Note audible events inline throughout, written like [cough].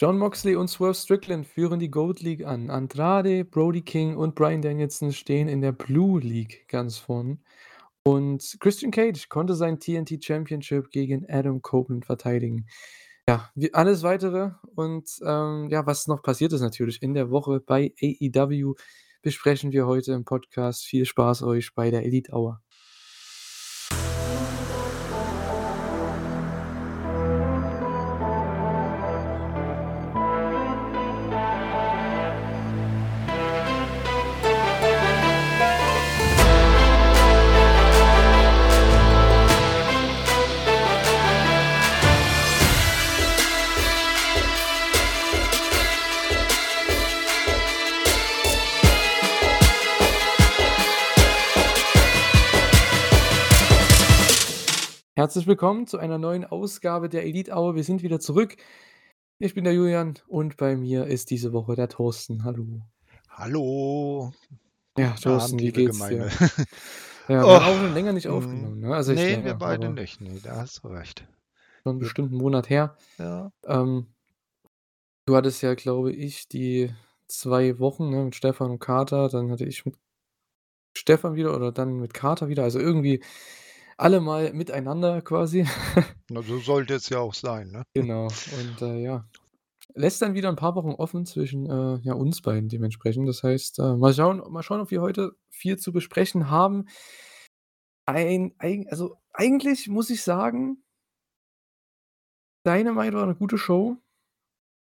Jon Moxley und Swerve Strickland führen die Gold League an. Andrade, Brody King und Bryan Danielson stehen in der Blue League ganz vorn. Und Christian Cage konnte sein TNT Championship gegen Adam Copeland verteidigen. Ja, alles weitere und ähm, ja, was noch passiert ist natürlich in der Woche bei AEW, besprechen wir heute im Podcast. Viel Spaß euch bei der Elite Hour. Herzlich willkommen zu einer neuen Ausgabe der Elite Hour. Wir sind wieder zurück. Ich bin der Julian und bei mir ist diese Woche der Thorsten. Hallo. Hallo. Ja, Thorsten, Abend, wie geht's dir? [laughs] Ja, wir Oh, haben auch schon länger nicht mm, aufgenommen, ne? Also ich nee, wir länger, beide aber nicht. Nee, da hast du recht. schon 'n Wir, bestimmten Monat her. ja, Ähm, du hattest ja, glaube ich, die 2 Wochen, ne, mit Stefan und Kater, dann hatte ich mit Stefan wieder oder dann mit Kater wieder, also irgendwie alle mal miteinander quasi. [laughs] na, so sollte es ja auch sein, ne? Genau und, äh, ja, lässt dann wieder 'n paar Wochen offen zwischen, äh, ja, uns beiden dementsprechend. Das heißt, äh, mal schauen mal schauen, ob wir heute viel zu besprechen haben. Ein eigen also, eigentlich muss ich sagen Dynamite war 'ne gute Show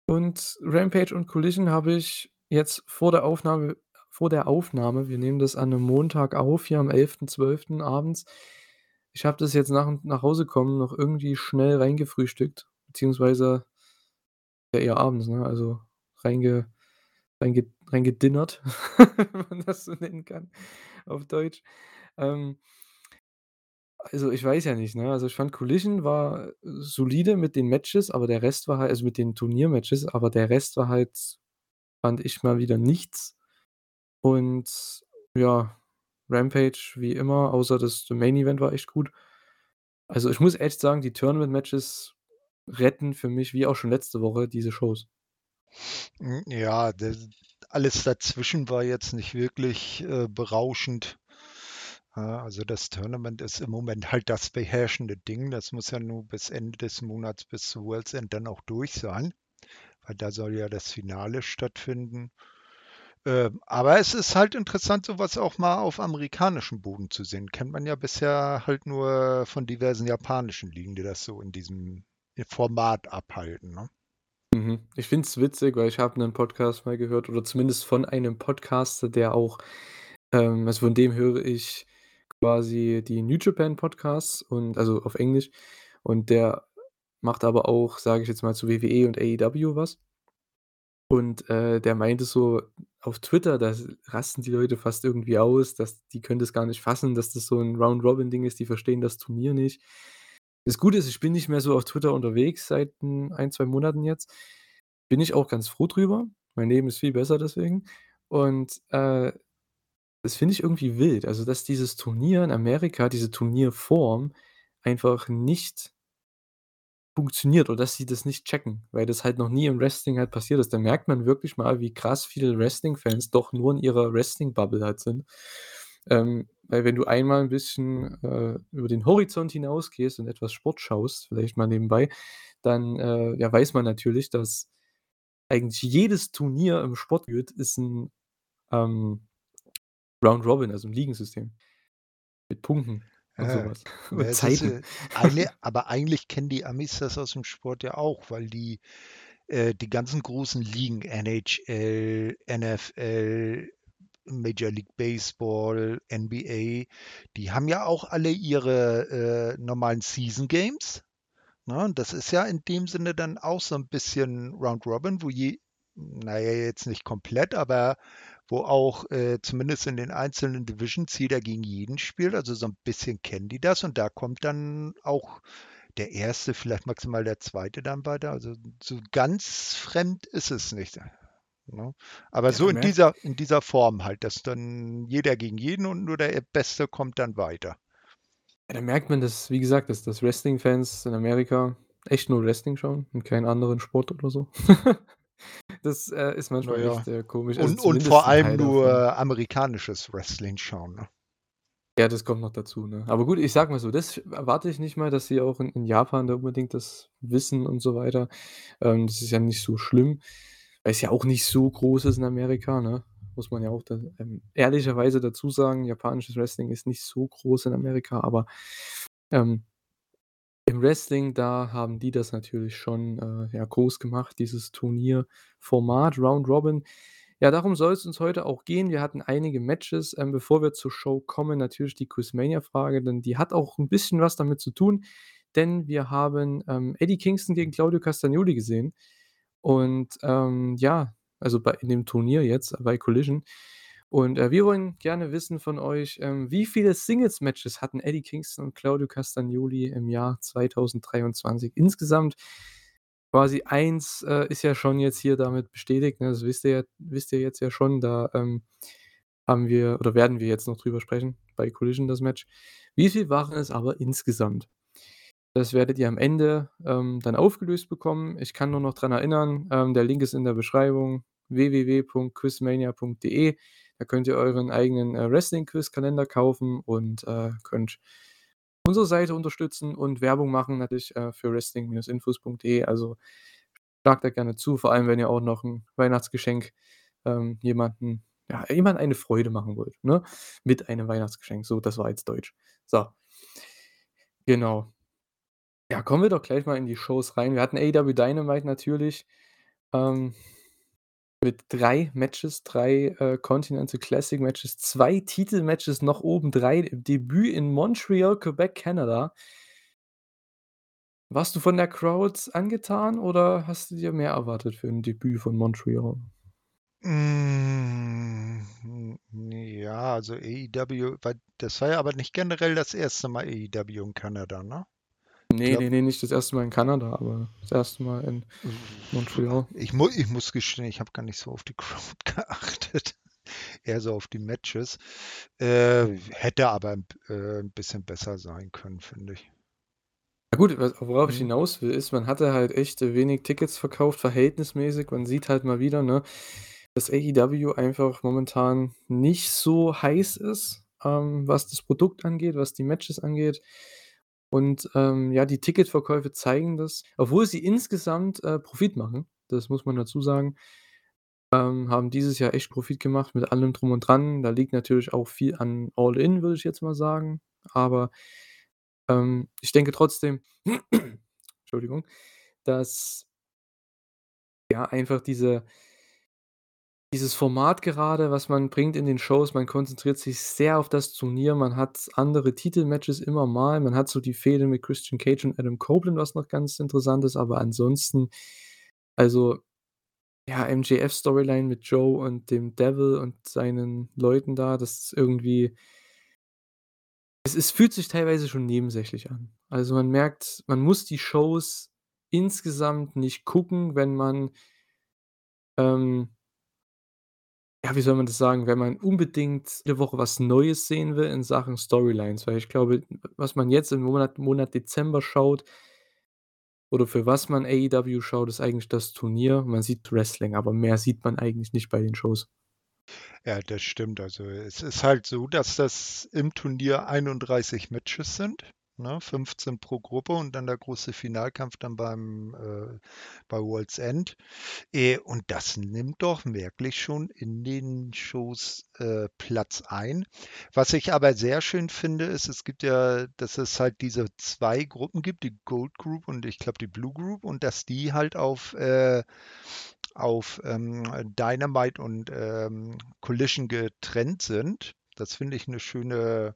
und Rampage und Collision habe ich jetzt vor der Aufnahme vor der Aufnahme wir nehmen das an 'nem Montag auf, hier am 11.12. abends. Ich habe das jetzt nach nach Hause kommen noch irgendwie schnell reingefrühstückt, beziehungsweise ja eher abends, ne, also reinge reinge reingedinnert, [laughs] wenn man das so nennen kann auf Deutsch. Ähm also, ich weiß ja nicht, ne? Also, ich fand Collision war solide mit den Matches, aber der Rest war halt also, mit den Turniermatches, aber der Rest war halt, fand ich mal wieder nichts. Und ja, Rampage wie immer, außer das Main Event war echt gut. Also, ich muss echt sagen, die Tournament-Matches retten für mich, wie auch schon letzte Woche, diese Shows. Hm, ja, das alles dazwischen war jetzt nicht wirklich, äh, berauschend. Also, das Tournament ist im Moment halt das beherrschende Ding. Das muss ja nur bis Ende des Monats, bis zu World's End dann auch durch sein, weil da soll ja das Finale stattfinden. Ähm, aber es ist halt interessant, so was auch mal auf amerikanischem Boden zu sehen. Kennt man ja bisher halt nur von diversen japanischen Ligen, die das so in diesem Format abhalten, ne? Mhm. Ich finde es witzig, weil ich habe 'nen Podcast mal gehört oder zumindest von einem Podcaster, der auch ähm, also, von dem höre ich quasi die New Japan Podcasts und also, auf Englisch und der macht aber auch, sage ich jetzt mal, zu WWE und AEW was. Und, äh, der meinte so auf Twitter, da rasten die Leute fast irgendwie aus, dass die können das gar nicht fassen, dass das so 'n Round-Robin-Ding ist. Die verstehen das Turnier nicht. Das Gute ist, ich bin nicht mehr so auf Twitter unterwegs seit 'n 1, 2 Monaten jetzt. Bin ich auch ganz froh drüber. Mein Leben ist viel besser deswegen. Und, äh, das finde ich irgendwie wild. Also, dass dieses Turnier in Amerika, diese Turnierform einfach nicht funktioniert oder dass sie das nicht checken, weil das halt noch nie im Wrestling halt passiert ist. Da merkt man wirklich mal, wie krass viele Wrestling-Fans doch nur in ihrer Wrestling-Bubble halt sind. Ähm, weil wenn du einmal 'n bisschen, äh, über den Horizont hinausgehst und etwas Sport schaust, vielleicht mal nebenbei, dann, äh, ja, weiß man natürlich, dass eigentlich jedes Turnier im Sport ist 'n, ähm, Round Robin, also 'n Ligensystem mit Punkten und Ja, was [laughs] ja, und ist, Zeiten. äh, eigle aber eigentlich kennen die Amis das aus'm Sport ja auch, weil die äh, die ganzen großen Ligen, NHL, NFL, Major League Baseball, NBA, die haben ja auch alle ihre, äh, normalen Season Games, ne? Und das ist ja in dem Sinne dann auch so 'n bisschen Round Robin, wo je na ja, jetzt nicht komplett, aber wo auch, äh, zumindest in den einzelnen Divisions jeder gegen jeden spielt. Also, so 'n bisschen kennen die das und da kommt dann auch der 1., vielleicht maximal der 2. dann weiter. Also, so ganz fremd ist es nicht, ne? Aber Ja, so in dieser in dieser Form halt, dass dann jeder gegen jeden und nur der Beste kommt dann weiter. Ja, da merkt man, dass wie gesagt, dass dass Wrestling-Fans in Amerika echt nur Wrestling schauen und keinen anderen Sport oder so. [laughs] Das, äh, ist manchmal ja. echt, äh, komisch, also Und vor allem Teil davon. nur amerikanisches Wrestling schauen, ne? Ja, das kommt noch dazu, ne? Aber gut, ich sage mal so, das erwarte ich nicht mal, dass sie auch in in Japan da unbedingt das wissen und so weiter. Ähm, das ist ja nicht so schlimm, weil's ja auch nicht so groß ist in Amerika, ne? Muss man ja auch da, ähm, ehrlicherweise dazu sagen, japanisches Wrestling ist nicht so groß in Amerika, aber, ähm im Wrestling, da haben die das natürlich schon, äh, ja, groß gemacht, dieses Turnierformat Round Robin. Ja, darum soll's uns heute auch gehen. Wir hatten einige Matches. Ähm, bevor wir zur Show kommen, natürlich die Quizmania-Frage, denn die hat auch 'n bisschen was damit zu tun, denn wir haben, ähm, Eddie Kingston gegen Claudio Castagnoli gesehen und, ähm, ja, also bei in dem Turnier jetzt bei Collision. Und, äh, wir wollen gerne wissen von euch, ähm, wie viele Singles-Matches hatten Eddie Kingston und Claudio Castagnoli im Jahr 2023 insgesamt? Quasi 1, äh, ist ja schon jetzt hier damit bestätigt, ne? Das wisst ihr wisst ihr jetzt ja schon. Da, ähm, haben wir oder werden wir jetzt noch drüber sprechen bei Collision das Match. Wie viel waren es aber insgesamt? Das werdet ihr am Ende, ähm, dann aufgelöst bekommen. Ich kann nur noch dran erinnern, ähm, der Link ist in der Beschreibung www.quizmania.de. Da könnt ihr euren eigenen, äh, Wrestling-Quiz-Kalender kaufen und, äh, könnt unsere Seite unterstützen und Werbung machen natürlich, äh, für wrestling-infos.de. Also, schlagt da gerne zu, vor allem, wenn ihr auch noch 'n Weihnachtsgeschenk, ähm, jemanden ja, jemandem eine Freude machen wollt, ne? Mit einem Weihnachtsgeschenk. So, das war jetzt Deutsch. So. Genau. Ja, kommen wir doch gleich mal in die Shows rein. Wir hatten AEW Dynamite natürlich, ähm, mit 3 Matches, 3, äh, Continental Classic Matches, 2 Titelmatches noch obendrein im Debüt in Montreal, Quebec, Kanada. Warst du von der Crowd angetan oder hast du dir mehr erwartet für 'n Debüt von Montreal? Ne, ja, also AEW das war ja aber nicht generell das 1. Mal AEW in Kanada, ne? Ich Ne, glaube ne, ne, nicht das 1. Mal in Kanada, aber das 1. Mal in Montreal. Ich mu ich muss gestehen, ich habe gar nicht so auf die [laughs] Crowd geachtet, eher so auf die Matches. Äh, hätte aber äh, 'n bisschen besser sein können, finde ich. Ja gut, worauf ich Mhm. hinaus will, ist, man hatte halt echt, wenig Tickets verkauft, verhältnismäßig. Man sieht halt mal wieder, ne, dass AEW einfach momentan nicht so heiß ist, ähm, was das Produkt angeht, was die Matches angeht. Und, ähm, ja, die Ticketverkäufe zeigen das. Obwohl sie insgesamt, äh, Profit machen, das muss man dazu sagen, ähm, haben dieses Jahr echt Profit gemacht mit allem Drum und Dran. Da liegt natürlich auch viel an All In, würde ich jetzt mal sagen. Aber, ähm, ich denke trotzdem [clears throat] Entschuldigung, dass ja, einfach diese dieses Format gerade, was man bringt in den Shows, man konzentriert sich sehr auf das Turnier. Man hat andere Titelmatches immer mal. Man hat so die Fehde mit Christian Cage und Adam Copeland, was noch ganz interessant ist, aber ansonsten also, ja, MJF-Storyline mit Joe und dem Devil und seinen Leuten da, das ist irgendwie es es fühlt sich teilweise schon nebensächlich an. Also, man merkt, man muss die Shows insgesamt nicht gucken, wenn man ähm ja, wie soll man das sagen, wenn man unbedingt jede Woche was Neues sehen will in Sachen Storylines, weil ich glaube, was man jetzt im Monat Monat Dezember schaut oder für was man AEW schaut, ist eigentlich das Turnier. Man sieht Wrestling, aber mehr sieht man eigentlich nicht bei den Shows. Ja, das stimmt. Also, es ist halt so, dass das im Turnier 31 Matches sind, ne, 15 pro Gruppe und dann der große Finalkampf dann beim äh, bei World's End. Äh, und das nimmt doch wirklich schon in den Shows, äh, Platz ein. Was ich aber sehr schön finde, ist, es gibt ja dass es halt diese 2 Gruppen gibt, die Gold Group und ich glaube die Blue Group und dass die halt auf, äh auf, ähm, Dynamite und, ähm, Collision getrennt sind. Das finde ich 'ne schöne,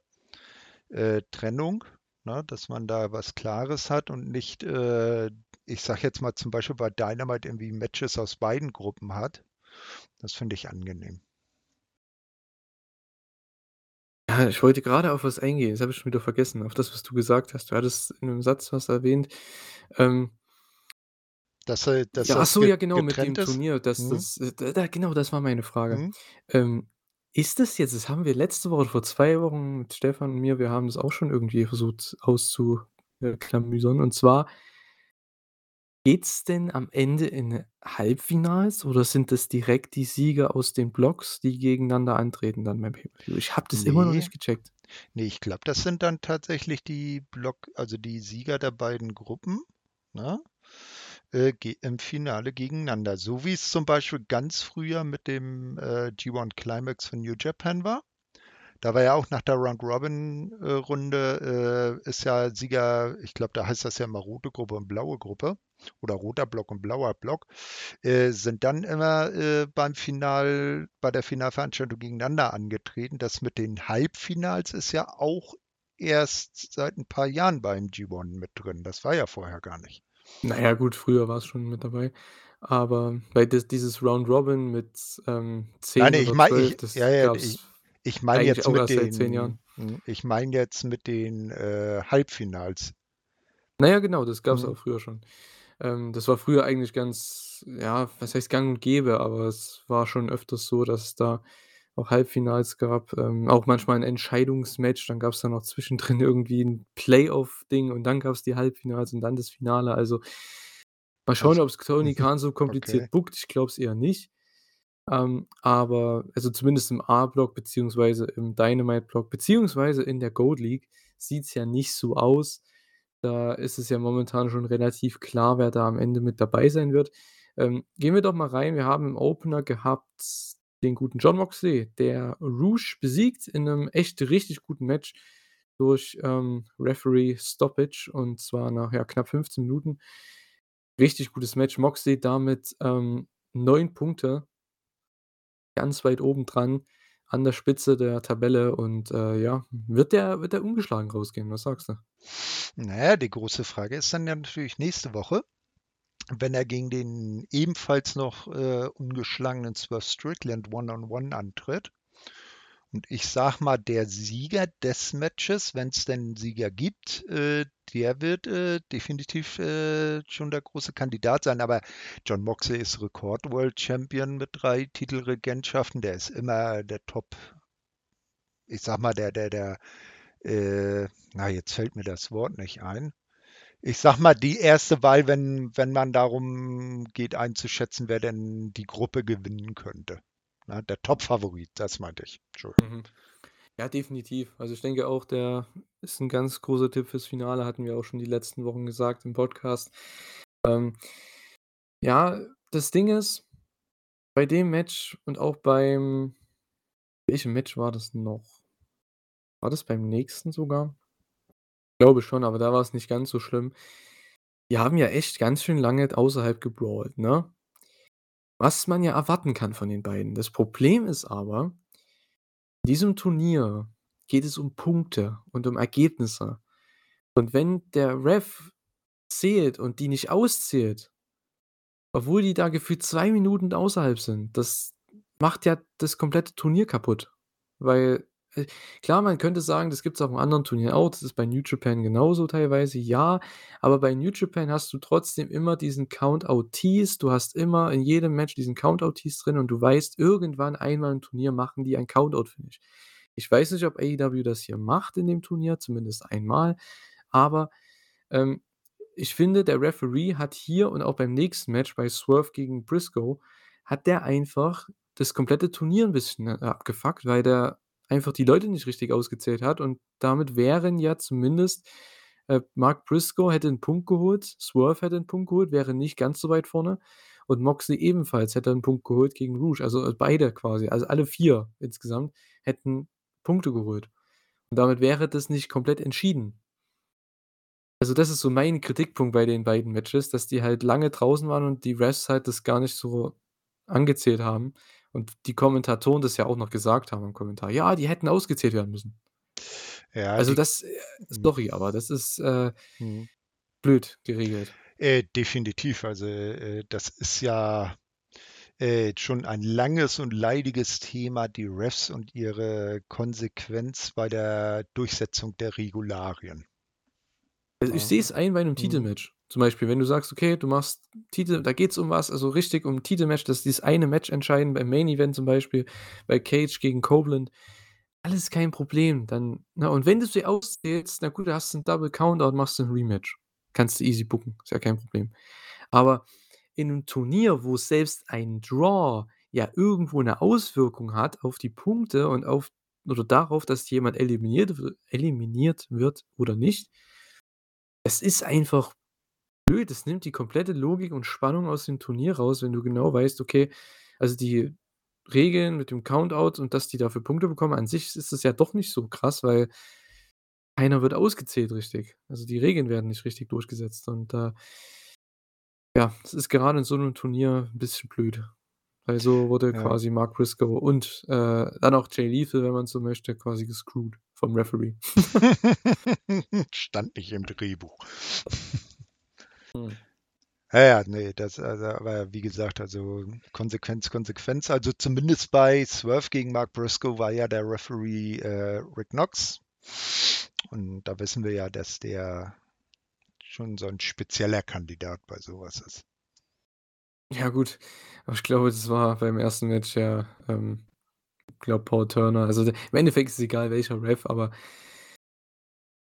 äh, Trennung, ne, dass man da was Klares hat und nicht, äh, ich sage jetzt mal zum Beispiel bei Dynamite irgendwie Matches aus beiden Gruppen hat. Das finde ich angenehm. Ja, ich wollte grade auf was eingehen, das habe ich schon wieder vergessen, auf das, was du gesagt hast. Du hattest in 'nem Satz was erwähnt. Ähm Dass äh, dass Ja, ach das so, ja genau, mit dem ist? Turnier, dass Mhm. das äh, da da genau, das war meine Frage. Mhm. Ähm, ist das jetzt das haben wir letzte Woche oder vor 2 Wochen mit Stefan und mir wir haben das auch schon irgendwie versucht auszu äh, klamüsern. Und zwar Geht's denn am Ende in Halbfinals oder sind das direkt die Sieger aus den Blocks, die gegeneinander antreten dann beim Pay-per-View? Ich habe das immer noch nicht gecheckt. ne, ich glaube, das sind dann tatsächlich die Block also die Sieger der beiden Gruppen, ne, äh, im Finale gegeneinander. So wie es zum Beispiel ganz früher mit dem, äh, G1 Climax von New Japan war. Da war ja auch nach der Round Robin, äh, ist ja Sieger ich glaube, da heißt das ja immer rote Gruppe und blaue Gruppe oder roter Block und blauer Block, äh, sind dann immer, äh, beim Final bei der Finalveranstaltung gegeneinander angetreten. Das mit den Halbfinals ist ja auch erst seit 'n paar Jahren beim G1 mit drin. Das war ja vorher gar nicht. Na ja, gut, früher war's schon mit dabei, aber weil das dieses Round Robin mit, ähm, Nein, 10 ne, ich oder meine 12, ich ja, ja, ich ich meine jetzt auch mit erst seit 10 den Jahren. hm, ich meine jetzt mit den, äh, Halbfinals. Na ja, genau, das gab's Mhm. auch früher schon. Ähm, das war früher eigentlich ganz ja, was heißt gang und gäbe, aber es war schon öfters so, dass es da auch Halbfinals gab, ähm, auch manchmal 'n Entscheidungsmatch, dann gab's da noch zwischendrin [laughs] irgendwie 'n Playoff-Ding und dann gab's die Halbfinals und dann das Finale. Also mal schauen, Also ob's Tony [laughs] Khan so okay. kompliziert bookt. Ich glaube es eher nicht. Ähm, aber also zumindest im A-Block beziehungsweise im Dynamite-Block beziehungsweise in der Gold League sieht's ja nicht so aus. Da ist es ja momentan schon relativ klar, wer da am Ende mit dabei sein wird. Ähm, gehen wir doch mal rein. Wir haben im Opener gehabt den guten Jon Moxley, der Rush besiegt in 'nem echt richtig guten Match durch, ähm, Referee Stoppage und zwar nach, ja, knapp 15 Minuten. Richtig gutes Match. Moxley damit, ähm, 9 Punkte ganz weit oben dran an der Spitze der Tabelle und, äh, ja, wird der wird der ungeschlagen rausgehen? Was sagst du? Na ja, die große Frage ist dann ja natürlich nächste Woche, wenn er gegen den ebenfalls noch, äh, ungeschlagenen Swerve Strickland One-on-One antritt. Und ich sage mal, der Sieger des Matches, wenn's denn 'n Sieger gibt, äh, der wird, äh, definitiv, äh, schon der große Kandidat sein. Aber Jon Moxley ist Rekord-World Champion mit 3 Titelregentschaften. Der ist immer der Top ich sage mal, der der der, äh na, jetzt fällt mir das Wort nicht ein. Ich sage mal, die erste Wahl, wenn wenn man darum geht einzuschätzen, wer denn die Gruppe gewinnen könnte, ne? Der Top-Favorit, das meinte ich. Entschuldigung. Mhm. Ja, definitiv. Also, ich denke auch, der ist 'n ganz großer Tipp fürs Finale, hatten wir auch schon die letzten Wochen gesagt im Podcast. Ähm ja, das Ding ist, bei dem Match und auch beim welchem Match war das noch? War das beim nächsten sogar? Glaube schon, aber da war's nicht ganz so schlimm. Die haben ja echt ganz schön lange außerhalb gebrawlt, ne? Was man ja erwarten kann von den beiden. Das Problem ist aber in diesem Turnier geht es um Punkte und um Ergebnisse. Und wenn der Ref zählt und die nicht auszählt obwohl die da gefühlt 2 Minuten außerhalb sind, das macht ja das komplette Turnier kaputt. Weil, klar, man könnte sagen, das gibt's auch in anderen Turnieren auch, das ist bei New Japan genauso teilweise, ja, aber bei New Japan hast du trotzdem immer diesen Count-Out-Tease. Du hast immer in jedem Match diesen Count-Out-Tease drin und du weißt, irgendwann einmal im Turnier machen die ein Count-Out-Finish. Ich weiß nicht, ob AEW das hier macht in dem Turnier, zumindest einmal, aber, ähm, ich finde, der Referee hat hier und auch beim nächsten Match bei Swerve gegen Briscoe hat der einfach das komplette Turnier 'n bisschen, äh, abgefuckt, weil der einfach die Leute nicht richtig ausgezählt hat und damit wären ja zumindest äh, Mark Briscoe hätte 'n Punkt geholt, Swerve hätte 'n Punkt geholt, wäre nicht ganz so weit vorne und Moxley ebenfalls hätte 'n Punkt geholt gegen Rush. Also, äh, beide quasi, also alle 4 insgesamt hätten Punkte geholt. Und damit wäre das nicht komplett entschieden. Also, das ist so mein Kritikpunkt bei den beiden Matches, dass die halt lange draußen waren und die Refs halt das gar nicht so angezählt haben und die Kommentatoren das ja auch noch gesagt haben im Kommentar: „Ja, die hätten ausgezählt werden müssen.“ Ja, Also, die das, äh mhm. sorry, aber das ist, äh Mhm. blöd geregelt. Äh, definitiv. Also, äh, das ist ja, äh, schon ein langes und leidiges Thema, die Refs und ihre Konsequenz bei der Durchsetzung der Regularien. Also, ich sehe es ein bei 'nem Mhm. Titelmatch. Zum Beispiel, wenn du sagst, okay, du machst Titel da geht's um was, also richtig um Titelmatch, dass dieses eine Match entscheiden beim Main Event zum Beispiel, bei Cage gegen Copeland. Alles kein Problem, dann ne, und wenn du sie auszählst, na gut, da hast du 'n Double Countout, machst du 'n Rematch. Kannst du easy booken, ist ja kein Problem. Aber in 'nem Turnier, wo selbst ein Draw ja irgendwo 'ne Auswirkung hat auf die Punkte und auf oder darauf, dass jemand eliminiert eliminiert wird oder nicht es ist einfach blöd. Es nimmt die komplette Logik und Spannung aus dem Turnier raus, wenn du genau weißt, okay also, die Regeln mit dem Countout und dass die dafür Punkte bekommen, an sich ist es ja doch nicht so krass, weil keiner wird ausgezählt richtig. Also, die Regeln werden nicht richtig durchgesetzt und, äh ja, es ist gerade in so 'nem Turnier 'n bisschen blöd. Weil so wurde Ja. quasi Mark Briscoe und, äh, dann auch Jay Lethal, wenn man so möchte, quasi gescrewt vom Referee. [laughs] Stand nicht im Drehbuch. Mhm. Ja, ja, ne, das also, aber wie gesagt, also, Konsequenz, Konsequenz. Also, zumindest bei Swerve gegen Mark Briscoe war ja der Referee, äh, Rick Knox. Und da wissen wir ja, dass der schon so 'n spezieller Kandidat bei so was ist. Ja gut, aber ich glaube, das war beim 1. Match ja, ähm, glaube Paul Turner. Also, im Endeffekt ist es egal, welcher Ref, aber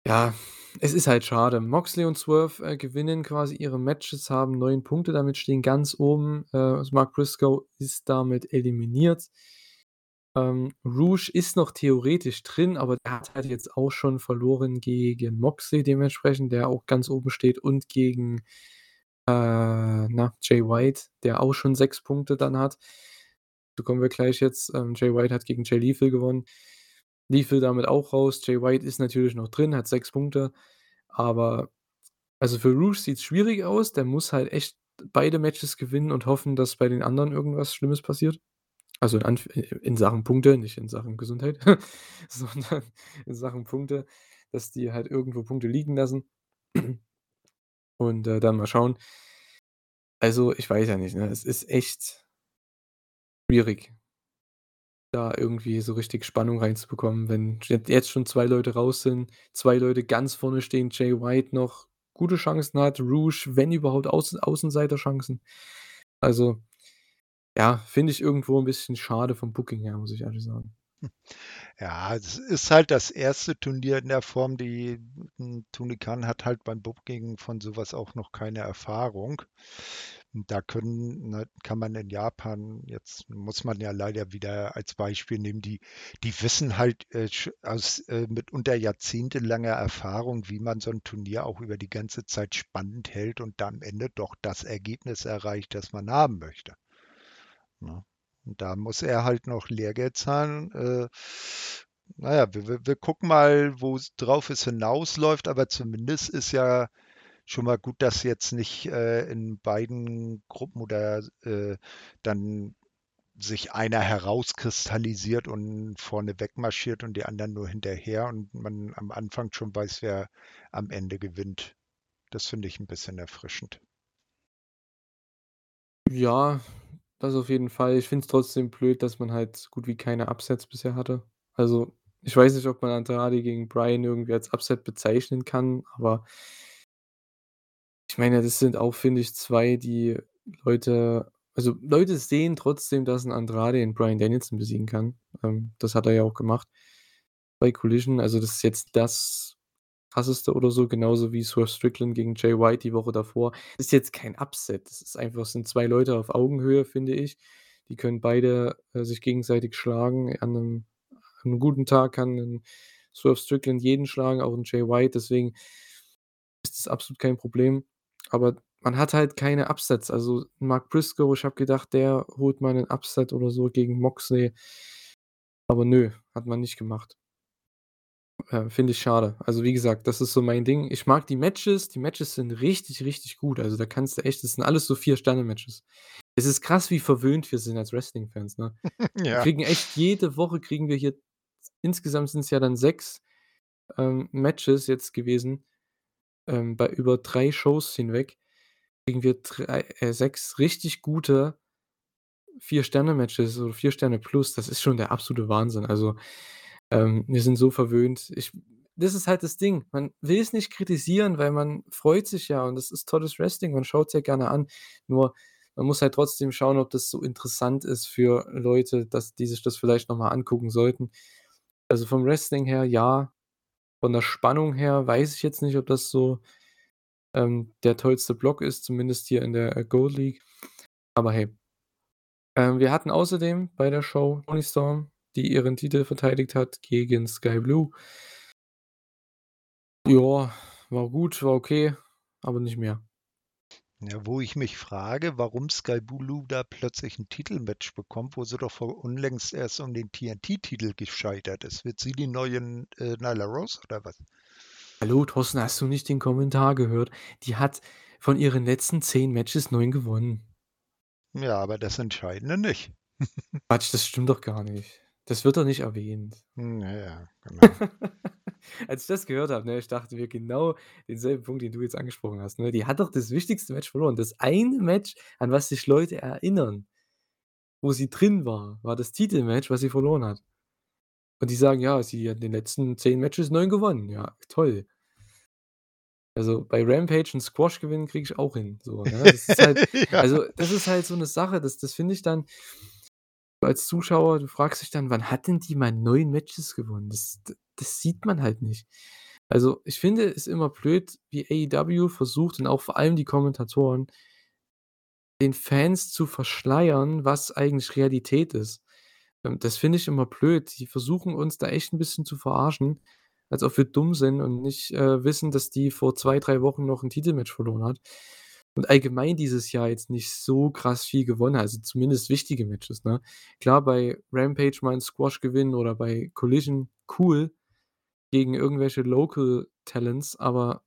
ja, es ist halt schade. Moxley und Swerve, äh, gewinnen quasi ihre Matches, haben 9 Punkte, damit stehen ganz oben. Äh, also, Mark Briscoe ist damit eliminiert. Ähm, Rouge ist noch theoretisch drin, aber der hat halt jetzt auch schon verloren gegen Moxley dementsprechend, der auch ganz oben steht und gegen, äh, na, Jay White, der auch schon 6 Punkte dann hat. Dazu kommen wir gleich jetzt. Ähm, Jay White hat gegen Jay Lethal gewonnen. Lethal damit auch raus. Jay White ist natürlich noch drin, hat 6 Punkte, aber also, für Rouge sieht's schwierig aus. Der muss halt echt beide Matches gewinnen und hoffen, dass bei den anderen irgendwas Schlimmes passiert. Also, in i in Sachen Punkte, nicht in Sachen Gesundheit, [laughs] sondern in Sachen Punkte, dass die halt irgendwo Punkte liegen lassen. Und, äh, dann mal schauen. Also, ich weiß ja nicht, ne? Es ist echt schwierig da irgendwie so richtig Spannung reinzubekommen, wenn jetzt schon 2 Leute raus sind, 2 Leute ganz vorne stehen, Jay White noch gute Chancen hat, Rouge, wenn überhaupt Außen Außenseiterchancen. Also, ja, finde ich irgendwo 'n bisschen schade vom Booking her, muss ich ehrlich sagen. [laughs] Ja, es ist halt das 1. Turnier in der Form, die Tony Khan hat halt beim Booking von so was auch noch keine Erfahrung. Und da können ne, kann man in Japan jetzt muss man ja leider wieder als Beispiel nehmen, die die wissen halt, äh, aus, äh, mitunter jahrzehntelanger Erfahrung, wie man so 'n Turnier auch über die ganze Zeit spannend hält und am Ende doch das Ergebnis erreicht, das man haben möchte, ne? Und da muss er halt noch Lehrgeld zahlen. Äh, na ja, wir wir gucken mal, wo's drauf es hinausläuft, aber zumindest ist ja schon mal gut, dass jetzt nicht, äh, in beiden Gruppen oder, äh, dann sich einer herauskristallisiert und vorne wegmarschiert und die anderen nur hinterher und man am Anfang schon weiß, wer am Ende gewinnt. Das finde ich 'n bisschen erfrischend. Ja, das auf jeden Fall. Ich finde es trotzdem blöd, dass man halt so gut wie keine Upsets bisher hatte. Also, ich weiß nicht, ob man Andrade gegen Bryan irgendwie als Upset bezeichnen kann, aber ich meine, das sind auch, finde ich, 2, die Leute also, Leute sehen trotzdem, dass 'n Andrade 'n Bryan Danielson besiegen kann. Ähm, das hat er ja auch gemacht bei Collision. Also, das ist jetzt das Krasseste oder so, genauso wie Swerve Strickland gegen Jay White die Woche davor. Ist jetzt kein Upset. Das ist einfach sind 2 Leute auf Augenhöhe, finde ich. Die können beide, äh, sich gegenseitig schlagen. An 'nem an 'nem guten Tag kann 'n Swerve Strickland jeden schlagen, auch 'n Jay White, deswegen ist das absolut kein Problem. Aber man hat halt keine Upsets. Also, Mark Briscoe, ich habe gedacht, der holt mal 'nen Upset oder so gegen Moxley. Aber nö, hat man nicht gemacht. Äh, finde ich schade. Also, wie gesagt, das ist so mein Ding. Ich mag die Matches. Die Matches sind richtig, richtig gut. Also, da kannst du echt das sind alles so 4-Sterne-Matches. Es ist krass, wie verwöhnt wir sind als Wrestling-Fans, ne? [laughs] Wir Ja. kriegen echt jede Woche kriegen wir hier insgesamt sind's ja dann 6, ähm, Matches jetzt gewesen, ähm, bei über 3 Shows hinweg kriegen wir drei äh, 6 richtig gute 4-Sterne-Matches, so 4 Sterne plus. Das ist schon der absolute Wahnsinn. Also, ähm, wir sind so verwöhnt. Ich das ist halt das Ding. Man will's nicht kritisieren, weil man freut sich ja und das ist tolles Wrestling. Man schaut's ja gerne an. Nur man muss halt trotzdem schauen, ob das so interessant ist für Leute, dass die sich das vielleicht noch mal angucken sollten. Also, vom Wrestling her ja, von der Spannung her weiß ich jetzt nicht, ob das so ähm, der tollste Block ist, zumindest hier in der, äh, Gold League. Aber hey. Ähm, wir hatten außerdem bei der Show Toni Storm, die ihren Titel verteidigt hat gegen Sky Blue. Ja, war gut, war okay, aber nicht mehr. Ja, wo ich mich frage, warum Sky Blue da plötzlich ein Titelmatch bekommt, wo sie doch vor unlängst erst um den TNT-Titel gescheitert ist. Wird sie die neuen äh, Nyla Rose oder was? Hallo, Thorsten, hast du nicht den Kommentar gehört? Die hat von ihren letzten 10 Matches 9 gewonnen. Ja, aber das Entscheidende nicht. [laughs] Quatsch, das stimmt doch gar nicht. Das wird doch nicht erwähnt. Hm, ja, ja, genau. [laughs] Als ich das gehört habe, ne, ich dachte mir genau denselben Punkt, den du jetzt angesprochen hast, ne? Die hat doch das wichtigste Match verloren. Das eine Match, an was sich Leute erinnern, wo sie drin war, war das Titelmatch, was sie verloren hat. Und die sagen: „Ja, sie hat in den letzten 10 Matches 9 gewonnen.“ Ja, toll. Also, bei Rampage 'n Squash gewinnen kriege ich auch hin, so, ne? Das ist halt [laughs] Ja. also, das ist halt so 'ne Sache, das das finde ich dann als Zuschauer, du fragst dich dann: „Wann hat denn die mal 9 Matches gewonnen?“ Das das sieht man halt nicht. Also, ich finde es immer blöd, wie AEW versucht und auch vor allem die Kommentatoren den Fans zu verschleiern, was eigentlich Realität ist. Ähm, das finde ich immer blöd. Die versuchen uns da echt 'n bisschen zu verarschen, als ob wir dumm sind und nicht, äh, wissen, dass die vor 2, 3 Wochen noch 'n Titelmatch verloren hat und allgemein dieses Jahr jetzt nicht so krass viel gewonnen also zumindest wichtige Matches, ne? Klar, bei Rampage mal 'n Squash gewinnen oder bei Collision, cool, gegen irgendwelche Local Talents, aber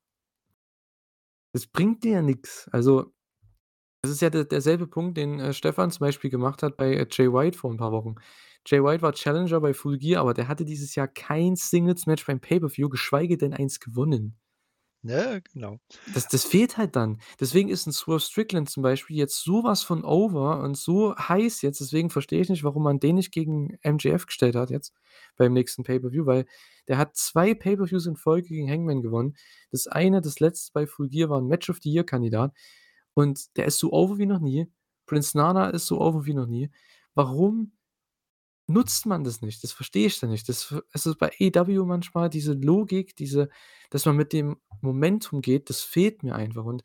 es bringt dir ja nix. Also, das ist ja der derselbe Punkt, den, äh, Stefan zum Beispiel gemacht hat bei, äh, Jay White vor 'n paar Wochen. Jay White war Challenger bei Full Gear, aber der hatte dieses Jahr kein Singles-Match beim Pay-per-View, geschweige denn eins gewonnen. Ne, genau. Das das fehlt halt dann. Deswegen ist 'n Swerve Strickland zum Beispiel jetzt so was von over und so heiß jetzt. Deswegen verstehe ich nicht, warum man den nicht gegen MJF gestellt hat jetzt beim nächsten Pay-per-View, weil der hat 2 Pay-per-Views in Folge gegen Hangman gewonnen. Das eine, das letzte bei Full Gear, war 'n Match of the Year Kandidat und der ist so over wie noch nie. Prince Nana ist so over wie noch nie. Warum nutzt man das nicht? Das verstehe ich dann nicht. Das es ist bei AEW manchmal diese Logik, diese dass man mit dem Momentum geht, das fehlt mir einfach und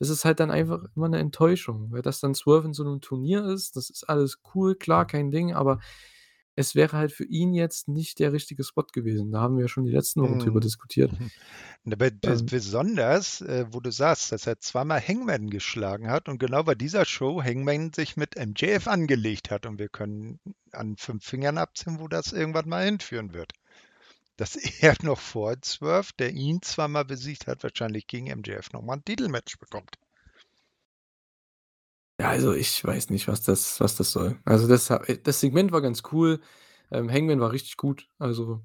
das ist halt dann einfach immer 'ne Enttäuschung, weil das dann Swerve in so 'nem Turnier ist, das ist alles cool, klar, kein Ding, aber es wäre halt für ihn jetzt nicht der richtige Spot gewesen. Da haben wir ja schon die letzten Wochen drüber Mhm. diskutiert. Ne, be bes Ähm besonders, äh, wo du sagst, dass er zweimal Hangman geschlagen hat und genau bei dieser Show Hangman sich mit MJF angelegt hat und wir können an 5 Fingern abzählen, wo das irgendwann mal hinführen wird. Dass [laughs] er noch vor Swerve, der ihn zweimal besiegt hat, wahrscheinlich gegen MJF noch mal 'n Titelmatch bekommt. Ja, also, ich weiß nicht, was das was das soll. Also, das ha das Segment war ganz cool. Ähm, Hangman war richtig gut, also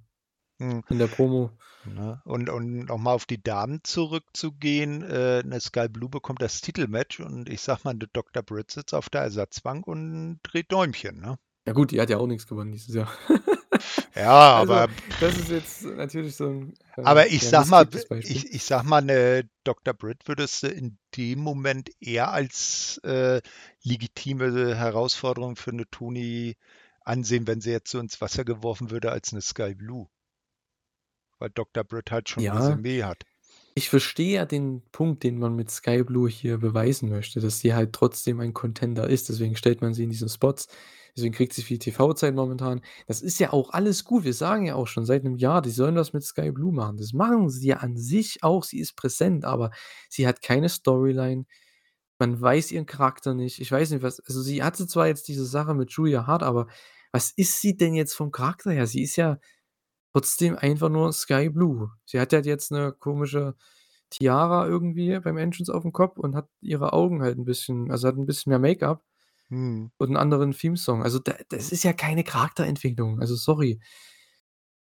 Mhm. in der Promo. Ne? Und und noch mal auf die Damen zurückzugehen, äh, 'ne Sky Blue bekommt das Titelmatch und ich sage mal, 'ne Dr. Britt sitzt auf der Ersatzbank und dreht Däumchen, ne? Ja gut, die hat ja auch nix gewonnen dieses Jahr. [laughs] [laughs] Ja, Also, aber das ist jetzt natürlich so 'n, äh, aber ich ja, sage mal, ich ich sage mal, 'ne Dr. Britt würdest du in dem Moment eher als, äh, legitime Herausforderung für 'ne Toni ansehen, wenn sie jetzt so ins Wasser geworfen würde als 'ne Sky Blue. Weil Dr. Britt halt schon Ja. Resümee hat. Ich verstehe ja den Punkt, den man mit Sky Blue hier beweisen möchte, dass sie halt trotzdem ein Contender ist. Deswegen stellt man sie in diese Spots. Deswegen kriegt sie viel TV-Zeit momentan. Das ist ja auch alles gut. Wir sagen ja auch schon seit 'nem Jahr, die sollen was mit Sky Blue machen. Das machen sie ja an sich auch. Sie ist präsent, aber sie hat keine Storyline. Man weiß ihren Charakter nicht. Ich weiß nicht, was also, sie hatte zwar jetzt diese Sache mit Julia Hart, aber was ist sie denn jetzt vom Charakter her? Sie ist ja trotzdem einfach nur Sky Blue. Sie hat halt jetzt 'ne komische Tiara irgendwie beim Entrance aufm Kopf und hat ihre Augen halt 'n bisschen also, hat 'n bisschen mehr Make-up Mhm. und 'n anderen Theme-Song. Also, da das ist ja keine Charakterentwicklung. Also, sorry.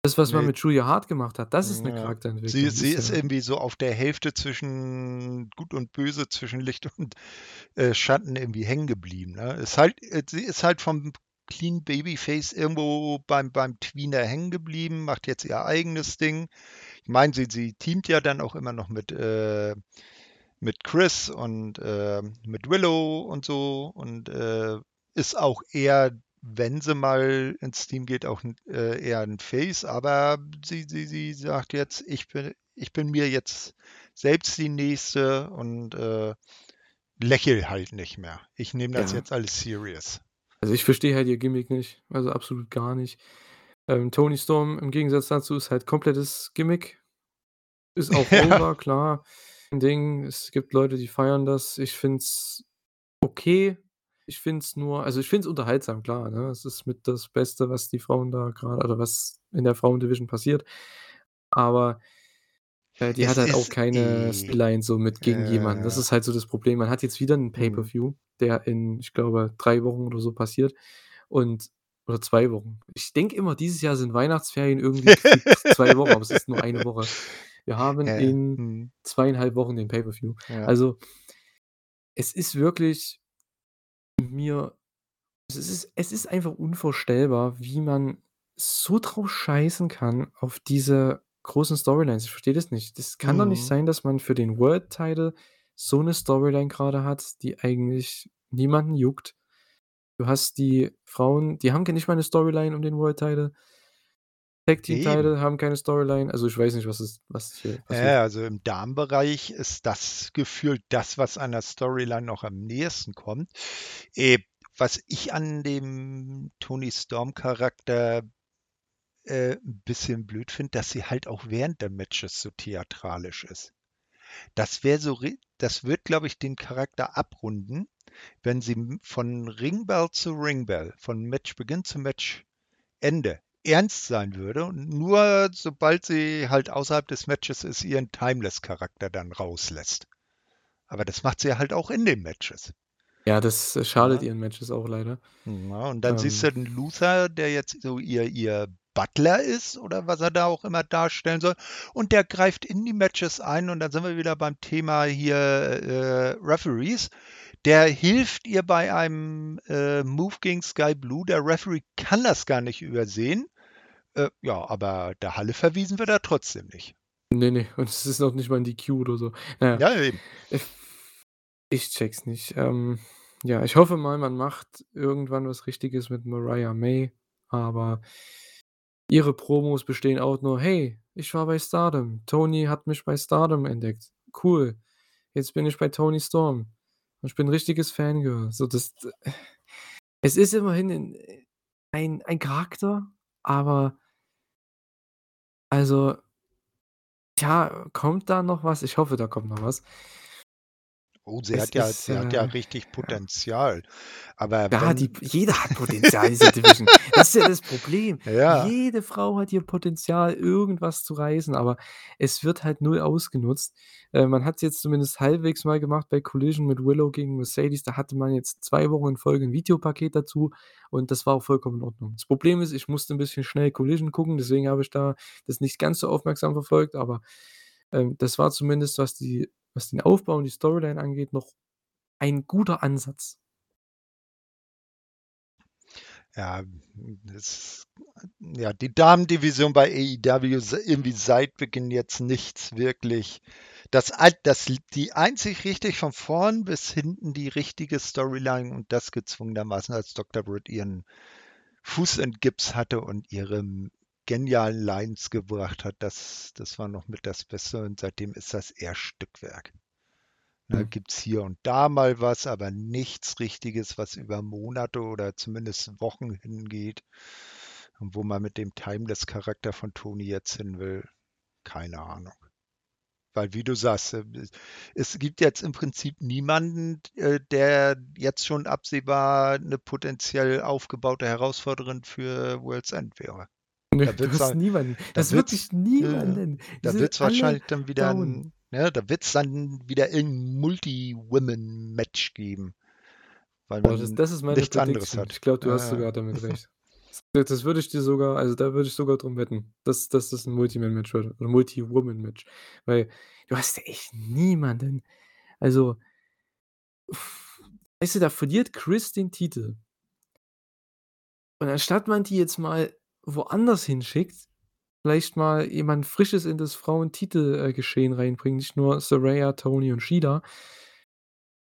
Das, was man Ne. mit Julia Hart gemacht hat, das ist 'ne Ja. Sie Charakterentwicklung. Sie ist ist ja irgendwie so auf der Hälfte zwischen Gut und Böse, zwischen Licht [laughs] und, äh, Schatten irgendwie hängen geblieben, ne? Ist halt äh, sie ist halt vom Clean Babyface irgendwo beim beim Tweener hängen geblieben, macht jetzt ihr eigenes Ding. Ich meine, sie sie teamt ja dann auch immer noch mit, äh mit Chris und, ähm, mit Willow und so und, äh, ist auch eher, wenn sie mal ins Team geht, auch äh, eher 'n Face, aber sie sie sie sagt jetzt: „Ich bin ich bin mir jetzt selbst die nächste und äh, lächel halt nicht mehr. Ich nehme das Ja. jetzt alles serious. Also, ich verstehe halt ihr Gimmick nicht, also absolut gar nicht. Ähm, Toni Storm im Gegensatz dazu ist halt komplettes Gimmick. Ist auch [laughs] Ja. over, klar, Ding. Es gibt Leute, die feiern das. Ich finde es okay. Ich finde es nur also, ich finde es unterhaltsam, klar, ne? Es ist mit das Beste, was die Frauen da grade oder was in der Frauen-Division passiert. Aber, äh, die hat Es halt auch keine Storyline so mit gegen jemanden. Das äh, ist halt so das Problem. Man hat jetzt wieder 'n mhm. Pay-per-View, der in, ich glaube, 3 Wochen oder so passiert und oder 2 Wochen. Ich denke immer, dieses Jahr sind Weihnachtsferien irgendwie 2 Wochen, aber es ist nur 1 Woche. Wir haben Ja, in mhm. 2,5 Wochen den Pay-per-View. Ja. Also es ist wirklich mir es ist es ist einfach unvorstellbar, wie man so drauf scheißen kann auf diese großen Storylines. Ich verstehe das nicht. Das kann doch nicht Mhm. sein, dass man für den World Title so 'ne Storyline grade hat, die eigentlich niemanden juckt. Du hast die Frauen, die haben ja nicht mal 'ne Storyline um den World Title. Tag Team Eben. Title haben keine Storyline. Also, ich weiß nicht, was ist was hier Ja, passiert. ja, also im Damenbereich ist das gefühlt das, was einer Storyline noch am nächsten kommt. Äh, was ich an dem Toni Storm-Charakter, äh, 'n bisschen blöd finde, dass sie halt auch während der Matches so theatralisch ist. Das wäre so das wird, glaube ich, den Charakter abrunden, wenn sie von Ringbell zu Ringbell, von Matchbeginn zu Matchende ernst sein würde und nur sobald sie halt außerhalb des Matches ist, ihren Timeless-Charakter dann rauslässt. Aber das macht sie halt auch in den Matches. Ja, das, äh, schadet Ja. ihren Matches auch leider. Ja, und dann siehst Ähm. du 'n Luther, der jetzt so ihr ihr Butler ist oder was er da auch immer darstellen soll. Und der greift in die Matches ein und dann sind wir wieder beim Thema hier, äh, Referees. Der hilft ihr bei einem, äh, Move gegen Skye Blue. Der Referee kann das gar nicht übersehen. Äh, ja, aber der Halle verwiesen wird er trotzdem nicht. Ne, ne, und es ist noch nicht mal 'n DQ oder so. Na ja. Eben. Ich ich check's nicht. Ähm, ja, ich hoffe mal, man macht irgendwann was Richtiges mit Mariah May, aber ihre Promos bestehen auch nur: „Hey, ich war bei Stardom. Toni hat mich bei Stardom entdeckt. Cool. Jetzt bin ich bei Toni Storm. Und ich bin 'n richtiges Fangirl.“ So das d es ist immerhin 'n äh, ein ein Charakter, aber also ja, kommt da noch was? Ich hoffe, da kommt noch was. Oh, sie Es hat ja ist, sie hat ja äh richtig. Potenzial. Aber Ja, die wenn jeder hat Potenzial in dieser Division. Das ist ja das Problem. [laughs] Ja. Jede Frau hat hier Potenzial, irgendwas zu reißen, aber es wird halt null ausgenutzt. Äh, man hat's jetzt zumindest halbwegs mal gemacht bei Collision mit Willow gegen Mercedes. Da hatte man jetzt 2 Wochen in Folge 'n Videopaket dazu und das war auch vollkommen in Ordnung. Das Problem ist, ich musste 'n bisschen schnell Collision gucken, deswegen habe ich da das nicht ganz so aufmerksam verfolgt, aber, ähm, das war zumindest, was die was den Aufbau und die Storyline angeht, noch ein guter Ansatz. Ja, das ja, die Damendivision bei AEW s irgendwie seit Beginn jetzt nichts wirklich das das die einzig richtig von vorn bis hinten die richtige Storyline und das gezwungenermaßen, als Dr. Britt ihren Fuß in Gips hatte und ihre genialen Lines gebracht hat, das das war noch mit das Beste und seitdem ist das eher Stückwerk. Ne, Mhm. gibt's hier und da mal was, aber nichts Richtiges, was über Monate oder zumindest Wochen hingeht und wo man mit dem Timeless-Charakter von Toni jetzt hin will, keine Ahnung. Weil wie du sagst, äh, es gibt jetzt im Prinzip niemanden, äh, der jetzt schon absehbar 'ne potenziell aufgebaute Herausforderin für World's End wäre. Ne, Da wird's dann niemanden. da wird's wirklich ja, niemanden. Die da wird's alle wahrscheinlich dann wieder down. 'n ne, da wird's dann wieder irgend 'n Multi-Women-Match geben, weil Boah, das man das ist meine nichts anderes hat. Ich glaube, du Ja, hast ja. sogar damit [laughs] recht. Das würde ich dir sogar also, da würde ich sogar drum wetten, dass dass das 'n Multi-Man-Match wird oder Multi-Woman-Match, weil du hast ja echt niemanden. Also weißt du, da verliert Chris den Titel. Und anstatt man die jetzt mal woanders hinschickt, vielleicht mal jemand Frisches in das Frauentitel äh, Geschehen reinbringen, nicht nur Saraya, Toni und Shida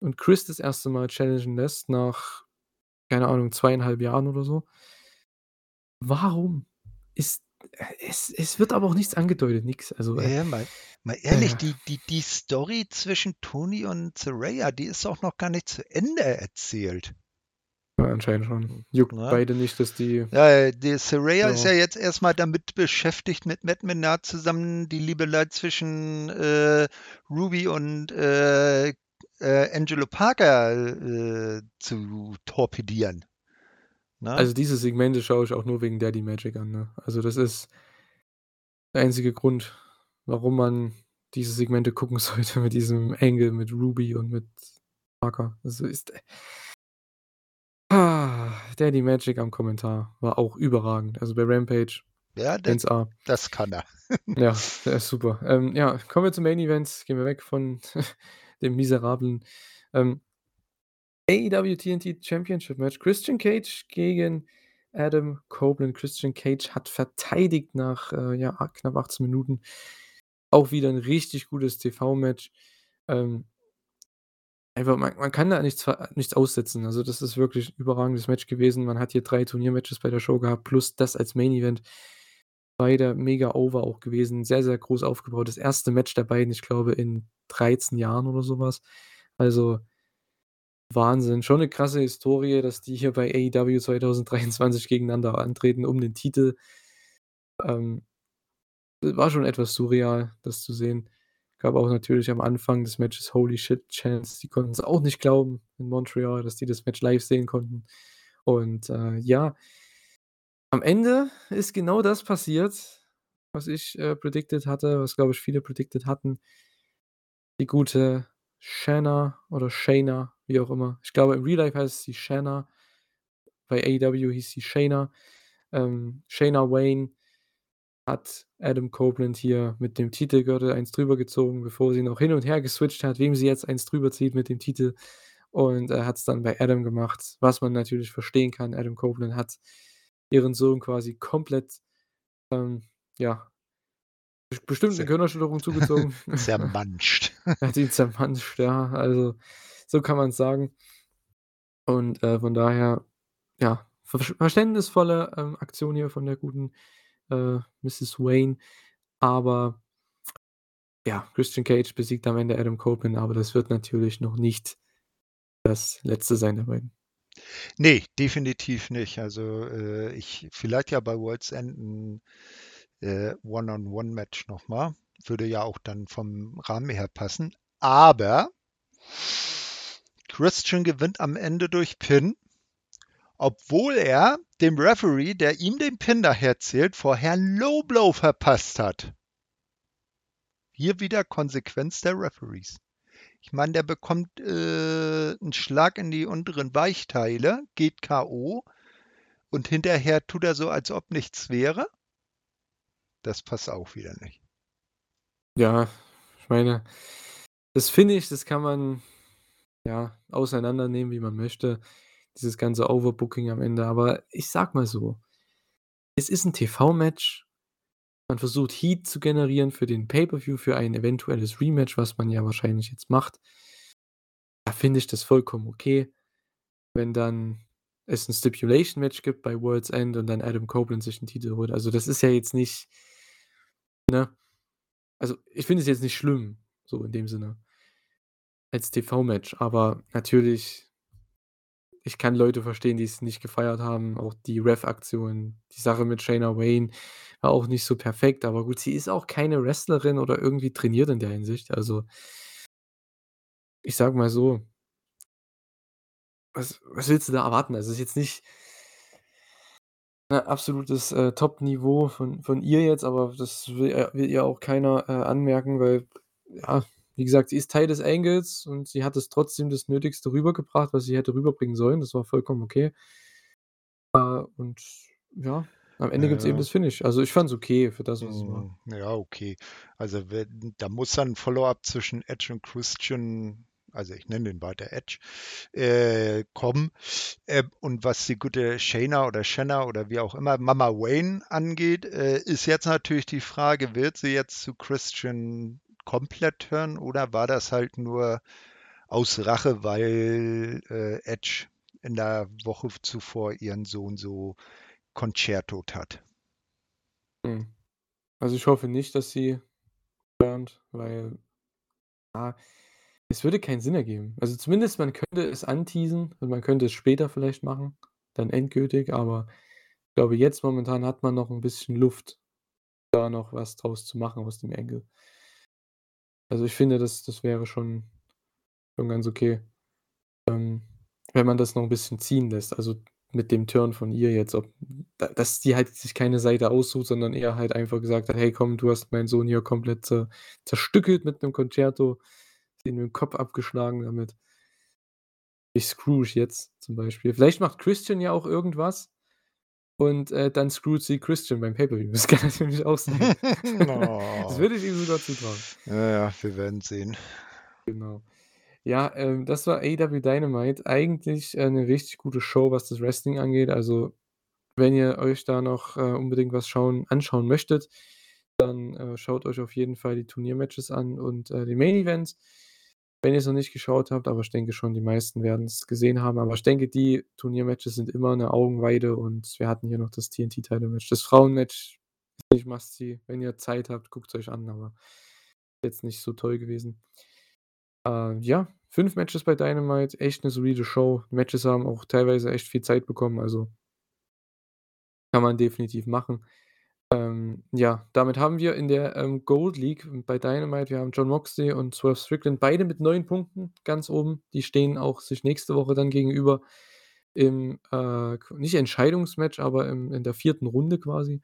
und Chris das 1. Mal challengen lässt nach, keine Ahnung, 2,5 Jahren oder so. Warum ist es es wird aber auch nichts angedeutet, nix. Also, äh Ja, mal mal ehrlich, äh die die die Story zwischen Tony und Saraya, die ist auch noch gar nicht zu Ende erzählt. Ja, anscheinend schon. Juckt Ne? beide nicht, dass die Ja, die Saraya ist Ja. jetzt erst mal damit beschäftigt, mit Matt Menard zusammen die Liebelei zwischen, äh, Ruby und, äh, äh, Angelo Parker, äh, zu torpedieren. Ne? Also, diese Segmente schaue ich auch nur wegen Daddy Magic an, ne? Also, das ist der einzige Grund, warum man diese Segmente gucken [laughs] sollte mit diesem Angle mit Ruby und mit Parker. Also, ist Daddy Magic am Kommentar war auch überragend. Also, bei Rampage Ja, da 1A. das kann er. [laughs] Ja, der ist super. Ähm, ja, kommen wir zum Main Event. Gehen wir weg von [laughs] dem miserablen, ähm AEW TNT Championship Match. Christian Cage gegen Adam Copeland. Christian Cage hat verteidigt nach, äh, ja, knapp 18 Minuten. Auch wieder 'n richtig gutes TV-Match. Ähm einfach man man kann da nichts nichts aussetzen. Also, das ist wirklich 'n überragendes Match gewesen. Man hat hier 3 Turniermatches bei der Show gehabt plus das als Main Event. Beide mega over auch gewesen, sehr, sehr groß aufgebaut. Das 1. Match der beiden, ich glaube, in 13 Jahren oder so was. Also Wahnsinn. Schon 'ne krasse Historie, dass die hier bei AEW 2023 gegeneinander antreten um den Titel. Ähm, war schon etwas surreal, das zu sehen. Gab auch natürlich am Anfang des Matches Holy Shit Chants. Die konnten's auch nicht glauben in Montreal, dass die das Match live sehen konnten. Und, äh, ja am Ende ist genau das passiert, was ich, äh, predicted hatte, was, glaube ich, viele predicted hatten. Die gute Shanna oder Shayna, wie auch immer. Ich glaube, im Real Life heißt sie Shanna. Bei AEW hieß sie Shayna. Ähm, Shayna Wayne hat Adam Copeland hier mit dem Titelgürtel eins drüber gezogen, bevor sie noch hin und her geswitcht hat, wem sie jetzt eins drüber zieht mit dem Titel. Und er hat's dann bei Adam gemacht, was man natürlich verstehen kann. Adam Copeland hat ihren Sohn quasi komplett, ähm, ja bes bestimmt 'ne Zer Gehirnerschütterung zugezogen. [laughs] zermanscht. [laughs] Er hat ihn zermanscht, ja, also, so kann man's sagen. Und, äh, von daher, ja, versch verständnisvolle, ähm, Aktion hier von der guten, äh, Mrs. Wayne. Aber ja, Christian Cage besiegt am Ende Adam Copeland, aber das wird natürlich noch nicht das Letzte sein der beiden. Ne, definitiv nicht. Also, äh, ich vielleicht ja bei World's End 'n, äh, One-on-One-Match noch mal. Würde ja auch dann vom Rahmen her passen. Aber Christian gewinnt am Ende durch Pin, obwohl er dem Referee, der ihm den Pin daherzählt, vorher 'n Low Blow verpasst hat. Hier wieder Konsequenz der Referees. Ich meine, der bekommt, äh, 'n Schlag in die unteren Weichteile, geht K.O. und hinterher tut er so, als ob nichts wäre. Das passt auch wieder nicht. Ja, ich meine, das Finish, das kann man, ja, auseinandernehmen, wie man möchte, dieses ganze Overbooking am Ende. Aber ich sage mal so: Es ist 'n TV-Match. Man versucht Heat zu generieren für den Pay-per-View, für ein eventuelles Rematch, was man ja wahrscheinlich jetzt macht. Da finde ich das vollkommen okay, wenn dann es 'n Stipulation-Match gibt bei World's End und dann Adam Copeland sich 'n Titel holt. Also, das ist ja jetzt nicht ne? Also, ich finde es jetzt nicht schlimm, so in dem Sinne als TV-Match, aber natürlich ich kann Leute verstehen, die's nicht gefeiert haben, auch die Ref-Aktion. Die Sache mit Shayna Wayne war auch nicht so perfekt, aber gut, sie ist auch keine Wrestlerin oder irgendwie trainiert in der Hinsicht. Also ich sage mal so was was willst du da erwarten? Also, ist jetzt nicht ne, absolutes, äh, Top-Niveau von von ihr jetzt, aber das will äh, will ihr auch keiner, äh, anmerken, weil, ja, wie gesagt, sie ist Teil des Angles und sie hat es trotzdem das Nötigste rübergebracht, was sie hätte rüberbringen sollen. Das war vollkommen okay. Äh, und ja, am Ende gibt's eben Ja. das Finish. Also, ich fand's okay für das, was es war. Hm, ja, okay. Also, wenn da muss dann 'n Follow-up zwischen Edge und Christian also, ich nenne ihn weiter Edge, äh, kommen. Ähm, und was die gute Shayna oder Shanna oder wie auch immer, Mama Wayne angeht, äh, ist jetzt natürlich die Frage, wird sie jetzt zu Christian komplett turnen oder war das halt nur aus Rache, weil, äh, Edge in der Woche zuvor ihren Sohn so concerto't hat? Hm. Also, ich hoffe nicht, dass sie burnt, weil ja, es würde keinen Sinn ergeben. Also, zumindest man könnte es anteasen und man könnte es später vielleicht machen, dann endgültig, aber ich glaube, jetzt momentan hat man noch 'n bisschen Luft, da noch was draus zu machen aus dem Angle. Also, ich finde, das das wäre schon schon ganz okay, ähm, wenn man das noch 'n bisschen ziehen lässt. Also, mit dem Turn von ihr jetzt, ob da dass die halt sich keine Seite aussucht, sondern eher halt einfach gesagt hat: „Hey komm, du hast meinen Sohn hier komplett zer zerstückelt mit 'nem Concerto, ihm den Kopf abgeschlagen damit.“ Ich dich jetzt zum Beispiel. Vielleicht macht Christian ja auch irgendwas und, äh, dann screwt sie Christian beim Pay-per-View. Das kann natürlich auch sein. [laughs] Das Oh. würde ich ihm sogar zutrauen. Ja, ja, wir werden sehen. Genau. Ja, ähm, das war AEW Dynamite. Eigentlich, äh, 'ne richtig gute Show, was das Wrestling angeht. Also, wenn ihr euch da noch, äh, unbedingt was schauen anschauen möchtet, dann, äh, schaut euch auf jeden Fall die Turniermatches an und, äh, den Main Event. Wenn ihr's noch nicht geschaut habt, aber ich denke schon, die meisten werden's gesehen haben. Aber ich denke, die Turniermatches sind immer 'ne Augenweide und wir hatten hier noch das TNT-Title-Match. Das Frauenmatch ist nicht must see. Wenn ihr Zeit habt, guckt's euch an, aber jetzt nicht so toll gewesen. Äh, ja, 5 Matches bei Dynamite, echt 'ne solide Show. Matches haben auch teilweise echt viel Zeit bekommen, also kann man definitiv machen. Ähm, ja, damit haben wir in der, ähm, Gold League bei Dynamite wir haben Jon Moxley und Swerve Strickland, beide mit 9 Punkten ganz oben. Die stehen auch sich nächste Woche dann gegenüber im, äh, nicht Entscheidungsmatch, aber im in der 4. Runde quasi.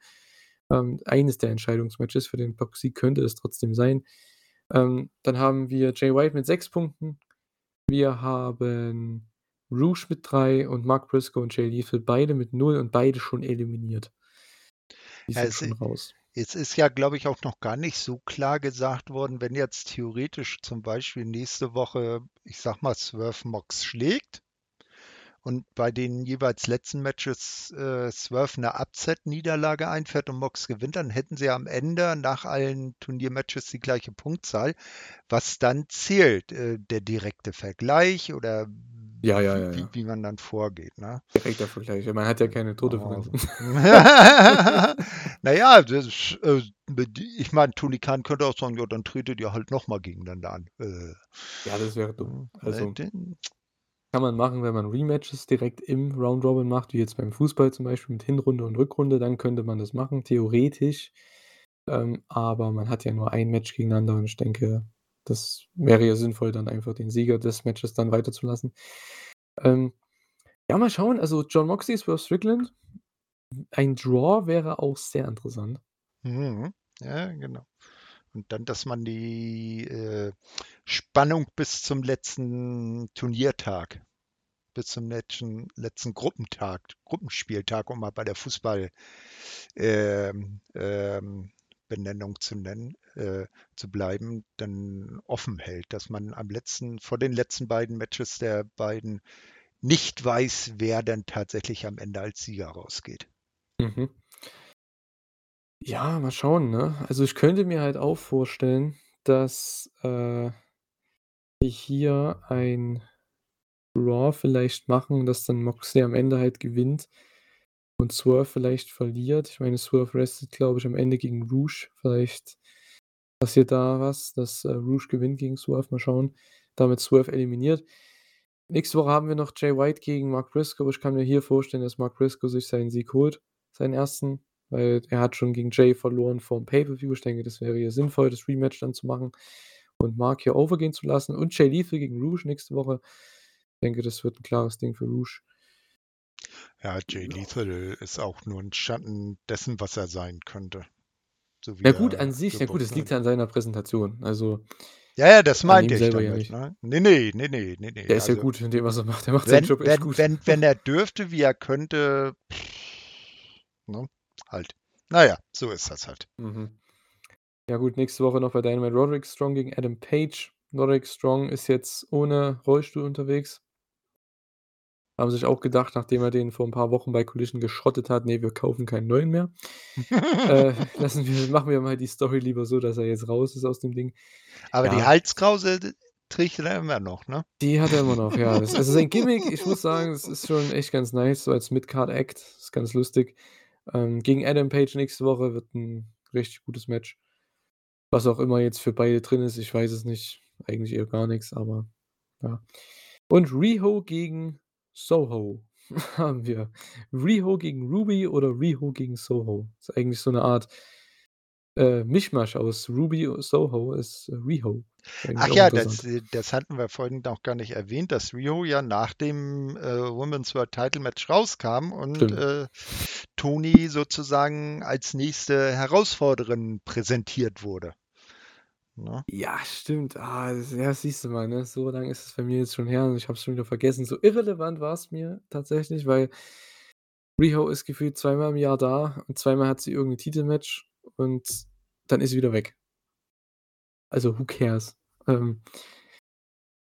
Ähm, eines der Entscheidungsmatches für den Block-Sieg könnte es trotzdem sein. Ähm, dann haben wir Jay White mit 6 Punkten. Wir haben Rush mit 3 und Mark Briscoe und Jay Lethal beide mit 0 und beide schon eliminiert. Die sind es schon raus. es ist ja, glaube ich, auch noch gar nicht so klar gesagt worden, wenn jetzt theoretisch zum Beispiel nächste Woche, ich sage mal, Swerve Mox schlägt und bei den jeweils letzten Matches, äh, Swerve 'ne Upset-Niederlage einfährt und Mox gewinnt, dann hätten sie am Ende nach allen Turniermatches die gleiche Punktzahl. Was dann zählt? Äh, der direkte Vergleich oder Ja, ja, ja, wie ja. wie man dann vorgeht, ne? Direkter Vergleich. Man hat ja keine Oh. Tordifferenzen. [laughs] [laughs] Na ja, das, äh, mit ich meine, Tony Khan könnte auch sagen: „Ja, dann tretet ihr halt noch mal gegeneinander an.“ Äh. Ja, das wäre dumm. Äh, Also kann man machen, wenn man Rematches direkt im Round Robin macht, wie jetzt beim Fußball zum Beispiel mit Hinrunde und Rückrunde, dann könnte man das machen, theoretisch. Ähm, aber man hat ja nur ein Match gegeneinander und ich denke, das wäre ja sinnvoll, dann einfach den Sieger des Matches dann weiterzulassen. Ähm, ja, mal schauen, also Jon Moxley, Swerve Strickland. Ein Draw wäre auch sehr interessant. Mhm. Ja, genau. Und dann, dass man die, äh, Spannung bis zum letzten Turniertag bis zum letzten letzten Gruppentag Gruppenspieltag, um mal bei der Fußball ähm, ähm, Benennung zu nennen äh, zu bleiben, dann offen hält, dass man am letzten vor den letzten beiden Matches der beiden nicht weiß, wer denn tatsächlich am Ende als Sieger rausgeht. Mhm. Ja, mal schauen, ne? Also, ich könnte mir halt auch vorstellen, dass, äh hier ein Draw vielleicht machen, dass dann Moxley am Ende halt gewinnt und Swerve vielleicht verliert. Ich meine, Swerve restet, glaube ich, am Ende gegen Rush. Vielleicht passiert da was, dass, äh, Rush gewinnt gegen Swerve, mal schauen. Damit Swerve eliminiert. Nächste Woche haben wir noch Jay White gegen Mark Briscoe. Ich kann mir hier vorstellen, dass Mark Briscoe sich seinen Sieg holt, seinen 1., weil er hat schon gegen Jay verloren vorm Pay-per-View. Ich denke, das wäre hier sinnvoll, das Rematch dann zu machen und Mark hier overgehen zu lassen und Jay Lethal gegen Rush nächste Woche. Ich denke, das wird 'n klares Ding für Rush. Ja, Jay Ja. Lethal ist auch nur 'n Schatten dessen, was er sein könnte, so Ja gut, an sich ja gut, das liegt ja an seiner Präsentation. Also Ja, ja, das meinte ihm ich selber ja damit, nicht. ne? Ne, ne, ne, ne, ne, ne. Der ist ja Also gut in dem, was er macht. Der macht seinen wenn Job echt wenn gut. wenn [laughs] wenn er dürfte, wie er könnte, ne, halt. Na ja, so ist das halt. Mhm. Ja gut, nächste Woche noch bei Dynamite Roderick Strong gegen Adam Page. Roderick Strong ist jetzt ohne Rollstuhl unterwegs. Haben sich auch gedacht, nachdem er den vor 'n paar Wochen bei Collision geschrottet hat: „Ne, wir kaufen keinen neuen mehr. [laughs] Äh, lassen wir machen wir mal die Story lieber so, dass er jetzt raus ist aus dem Ding.“ Aber die Ja. Halskrause, d trägt er immer noch, ne? Die hat er immer noch, ja. [laughs] Das also sein Gimmick, ich muss sagen, das ist schon echt ganz nice, so als Mid-Card-Act, ist ganz lustig. Ähm, gegen Adam Page nächste Woche wird 'n richtig gutes Match. Was auch immer jetzt für beide drin ist, ich weiß es nicht. Eigentlich eher gar nix, aber ja. Und Riho gegen Soho [laughs] haben wir. Riho gegen Ruby oder Riho gegen Soho. Ist eigentlich so 'ne Art, äh, Mischmasch aus Ruby und Soho ist Riho. Ist Ach ja, das äh, das hatten wir vorhin noch gar nicht erwähnt, dass Riho ja nach dem, äh, Women's World Title Match rauskam und, äh, Toni sozusagen als nächste Herausforderin präsentiert wurde, ne? Ja, stimmt. Ah, das ja, siehst du mal, ne? So lang ist es bei mir jetzt schon her und ich habe es schon wieder vergessen. So irrelevant war's mir tatsächlich, weil Riho ist gefühlt zweimal im Jahr da und zweimal hat sie irgend 'n Titelmatch und dann ist sie wieder weg. Also, who cares? Ähm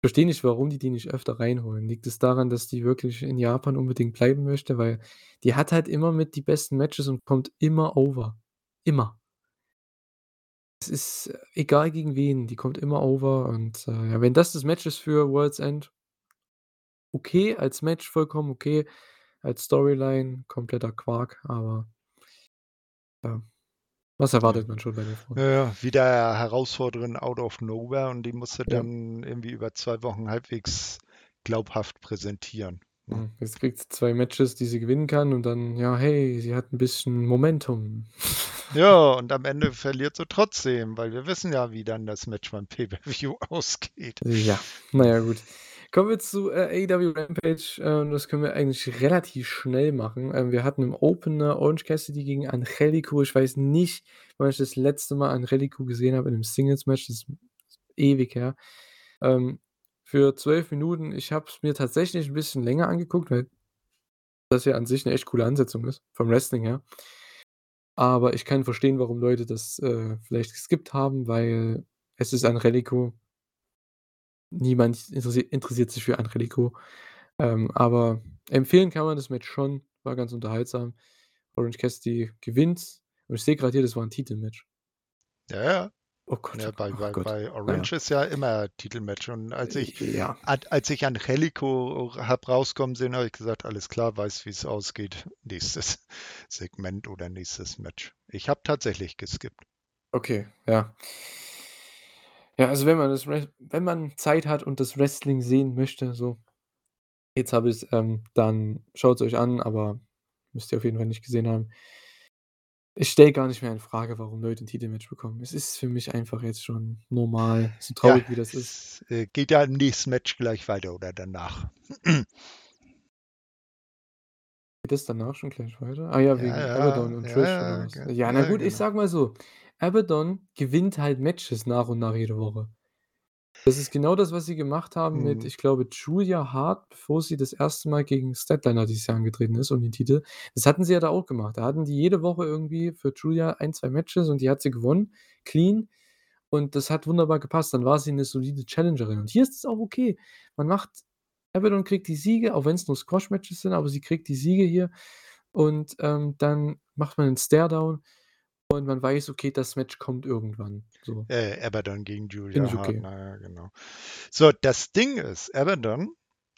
verstehe nicht, warum die die nicht öfter reinholen. Liegt es daran, dass die wirklich in Japan unbedingt bleiben möchte? Weil die hat halt immer mit die besten Matches und kommt immer over. Immer. Es ist egal gegen wen, die kommt immer over und, äh, ja, wenn das das Match ist für World's End okay, als Match vollkommen okay, als Storyline kompletter Quark, aber ja. Was Ja. erwartet man schon bei den Frauen? Ja, ja, wieder Herausforderin out of nowhere und die musst du Ja. dann irgendwie über 2 Wochen halbwegs glaubhaft präsentieren, ne? Mhm, jetzt kriegt sie 2 Matches, die sie gewinnen kann und dann: „Ja, hey, sie hat 'n bisschen Momentum.“ [laughs] Ja, und am Ende verliert sie trotzdem, weil wir wissen ja, wie dann das Match beim Pay-per-View [laughs] ausgeht. Ja, na ja, gut. Kommen wir zu, äh, AEW Rampage, äh, das können wir eigentlich relativ schnell machen. Ähm, wir hatten im Opener Orange Cassidy gegen Angelico. Ich weiß nicht, wann ich das letzte Mal Angelico gesehen habe in 'nem Singles-Match, das ist ewig her. Ähm, für 12 Minuten ich habe es mir tatsächlich 'n bisschen länger angeguckt, weil das ja an sich 'ne echt coole Ansetzung ist, vom Wrestling her. Aber ich kann verstehen, warum Leute das, äh, vielleicht geskippt haben, weil es ist Angelico. Niemand interessi interessiert sich für Angelico. Ähm, aber empfehlen kann man das Match schon, war ganz unterhaltsam. Orange Cassidy gewinnt und ich sehe grad hier, das war 'n Titelmatch. Ja, ja. Oh Gott, Ja, oh bei ach bei Gott. bei Na ja. Orange ist ja immer Titelmatch und als ich ja. als ich Angelico habe rauskommen sehen, habe ich gesagt: „Alles klar, weiß, wie's ausgeht. Nächstes [laughs] Segment oder nächstes Match.“ Ich habe tatsächlich geskippt. Okay, ja. Ja, also, wenn man das wenn man Zeit hat und das Wrestling sehen möchte, so jetzt habe ich's, ähm, dann schaut's euch an, aber müsst ihr auf jeden Fall nicht gesehen haben. Ich stelle gar nicht mehr infrage, warum Leute 'n Titelmatch bekommen. Es ist für mich einfach jetzt schon normal, so Ja, traurig wie das ist. es, äh, geht ja im nächsten Match gleich weiter oder danach. [clears throat] Geht das danach schon gleich weiter? Ah ja, Ja, wegen ja, Abaddon und ja, Trish oder ja, Ja, na ja, gut, ich genau. sage mal so, Abaddon gewinnt halt Matches nach und nach jede Woche. Das ist genau das, was sie gemacht haben mit, Mhm. ich glaube, Julia Hart, bevor sie das 1. Mal gegen Statlander dieses Jahr angetreten ist um den Titel. Das hatten sie ja da auch gemacht. Da hatten die jede Woche irgendwie für Julia 1, 2 Matches und die hat sie gewonnen, clean und das hat wunderbar gepasst. Dann war sie 'ne solide Challengerin und hier ist es auch okay. Man macht Abaddon kriegt die Siege, auch wenn's nur Squash-Matches sind, aber sie kriegt die Siege hier und, ähm, dann macht man 'n Stare-Down und man weiß, okay, das Match kommt irgendwann, so. Äh, Abaddon gegen Julia Hart, okay. na ja, genau. So, das Ding ist, Abaddon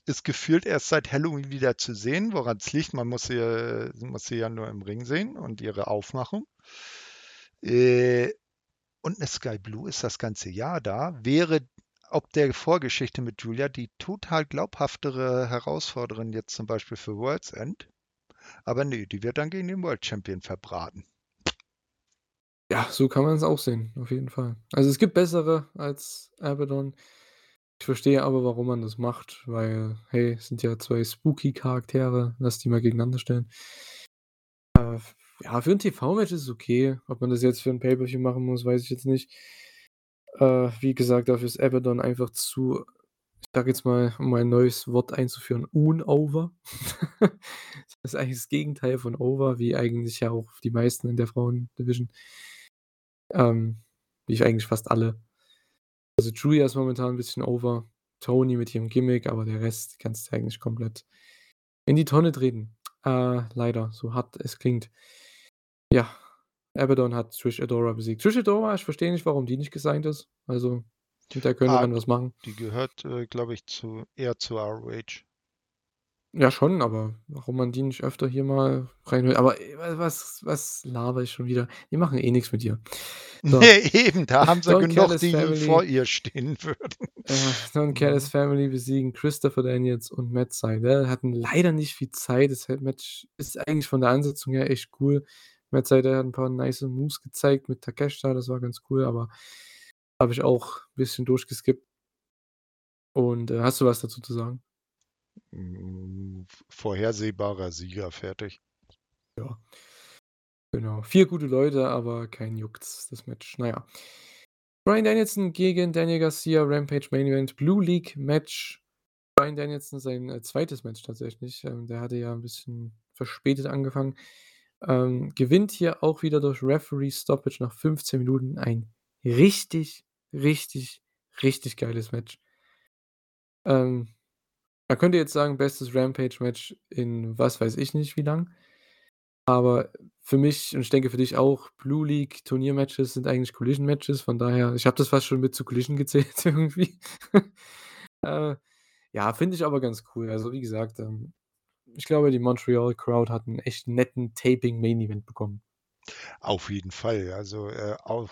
ist gefühlt erst seit Halloween wieder zu sehen. Woran's liegt, man muss sie äh, muss sie ja nur im Ring sehen und ihre Aufmachung. Äh, und 'ne Skye Blue ist das ganze Jahr da, wäre ob der Vorgeschichte mit Julia die total glaubhaftere Herausforderin jetzt zum Beispiel für World's End. Aber ne, die wird dann gegen den World Champion verbraten. Ja, so kann man's auch sehen, auf jeden Fall. Also, es gibt bessere als Abaddon. Ich verstehe aber, warum man das macht, weil, hey, es sind ja 2 spooky Charaktere, lass die mal gegeneinander stellen. Äh, ja, für 'n TV-Match ist es okay. Ob man das jetzt für 'n Pay-per-View machen muss, weiß ich jetzt nicht. Äh, wie gesagt, dafür ist Abaddon einfach zu ich sage jetzt mal, um ein neues Wort einzuführen, un-over. [laughs] Das ist eigentlich das Gegenteil von over, wie eigentlich ja auch die meisten in der Frauen-Division. Ähm, wie ich eigentlich fast alle. Also, Julia ist momentan 'n bisschen over, Toni mit ihrem Gimmick, aber der Rest kannst du eigentlich komplett in die Tonne treten. Äh, leider, so hart es klingt. Ja, Abaddon hat Trish Adora besiegt. Trish Adora, ich verstehe nicht, warum die nicht gesigned ist. Also, mit der könnte Ah, man was machen. die gehört, äh, glaube ich, zu eher zu ROH. Ja, schon, aber warum man die nicht öfter hier mal reinholt aber, äh, wa was was laber ich schon wieder? Die machen eh nix mit ihr. So. Ne, eben, da haben sie genug, die vor Family ihr stehen würden. äh, Don Callis Ne? Family besiegen Christopher Daniels und Matt Sydal, hatten leider nicht viel Zeit. Das Match ist eigentlich von der Ansetzung her echt cool. Matt Sydal hat 'n paar nice Moves gezeigt mit Takeshita, das war ganz cool, aber habe ich auch bisschen durchgeskippt. Und, äh, hast du was dazu zu sagen? V vorhersehbarer Sieger, fertig. Ja. Genau. 4 gute Leute, aber keinen juckt's, das Match. Na ja. Bryan Danielson gegen Daniel Garcia, Rampage Main Event, Blue League Match. Bryan Danielson sein, äh, 2. Match tatsächlich. Ähm, der hatte ja 'n bisschen verspätet angefangen. Ähm, gewinnt hier auch wieder durch Referee Stoppage nach 15 Minuten. Ein richtig, richtig, richtig geiles Match. Ähm, man könnte jetzt sagen, bestes Rampage-Match in was weiß ich nicht wie lang. Aber für mich und ich denke für dich auch, Blue League Turniermatches sind eigentlich Collision-Matches, von daher ich habe das fast schon mit zu Collision [laughs] gezählt irgendwie. [laughs] Äh, ja, finde ich aber ganz cool. Also, wie gesagt, ähm, ich glaube, die Montreal Crowd hat 'n echt netten Taping Main Event bekommen. Auf jeden Fall. Also, äh, auch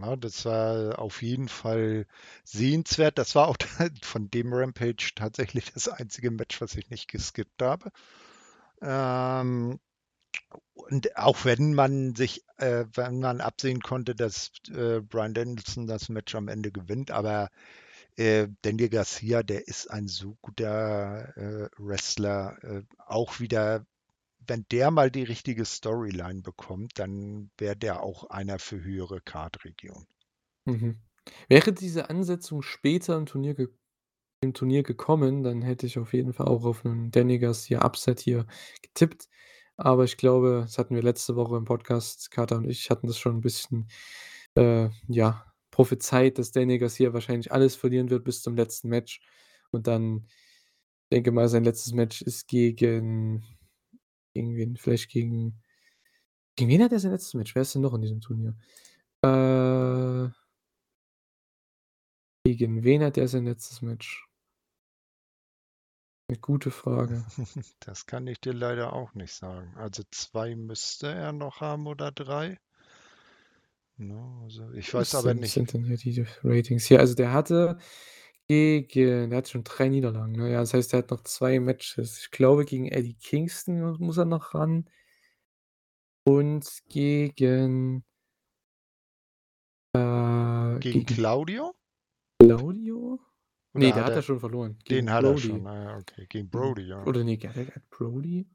ne, das war auf jeden Fall sehenswert. Das war auch [laughs] von dem Rampage tatsächlich das einzige Match, was ich nicht geskippt habe. Ähm, und auch wenn man sich äh, wenn man absehen konnte, dass, äh, Bryan Danielson das Match am Ende gewinnt, aber, äh, Daniel Garcia, der ist ein so guter, äh, Wrestler. Äh, auch wieder wenn der mal die richtige Storyline bekommt, dann wäre der auch einer für höhere Card-Regionen. Mhm. Wäre diese Ansetzung später im Turnier im Turnier gekommen, dann hätte ich auf jeden Fall auch auf 'nen Danny Garcia Upset hier getippt. Aber ich glaube, das hatten wir letzte Woche im Podcast, Kater und ich hatten das schon 'n bisschen, äh, ja, prophezeit, dass Danny Garcia wahrscheinlich alles verlieren wird bis zum letzten Match. Und dann denke mal, sein letztes Match ist gegen gegen wen? Vielleicht gegen gegen wen hat er sein letztes Match? Wer ist denn noch in diesem Turnier? Äh gegen wen hat er sein letztes Match? 'Ne gute Frage. [laughs] Das kann ich dir leider auch nicht sagen. Also, 2 müsste er noch haben oder 3. Ne, also, ich weiß Was aber sind nicht sind denn hier die Ratings hier? Also, der hatte gegen der hatte schon 3 Niederlagen, ne? Ja, das heißt, der hat noch 2 Matches. Ich glaube, gegen Eddie Kingston mu muss er noch ran. Und gegen äh, Gegen gegen Claudio? Claudio? Oder der hat hat er er schon verloren. den Gegen hat er schon, Brody. ah okay. Gegen Brody, ja. oder ne, hat er Brody?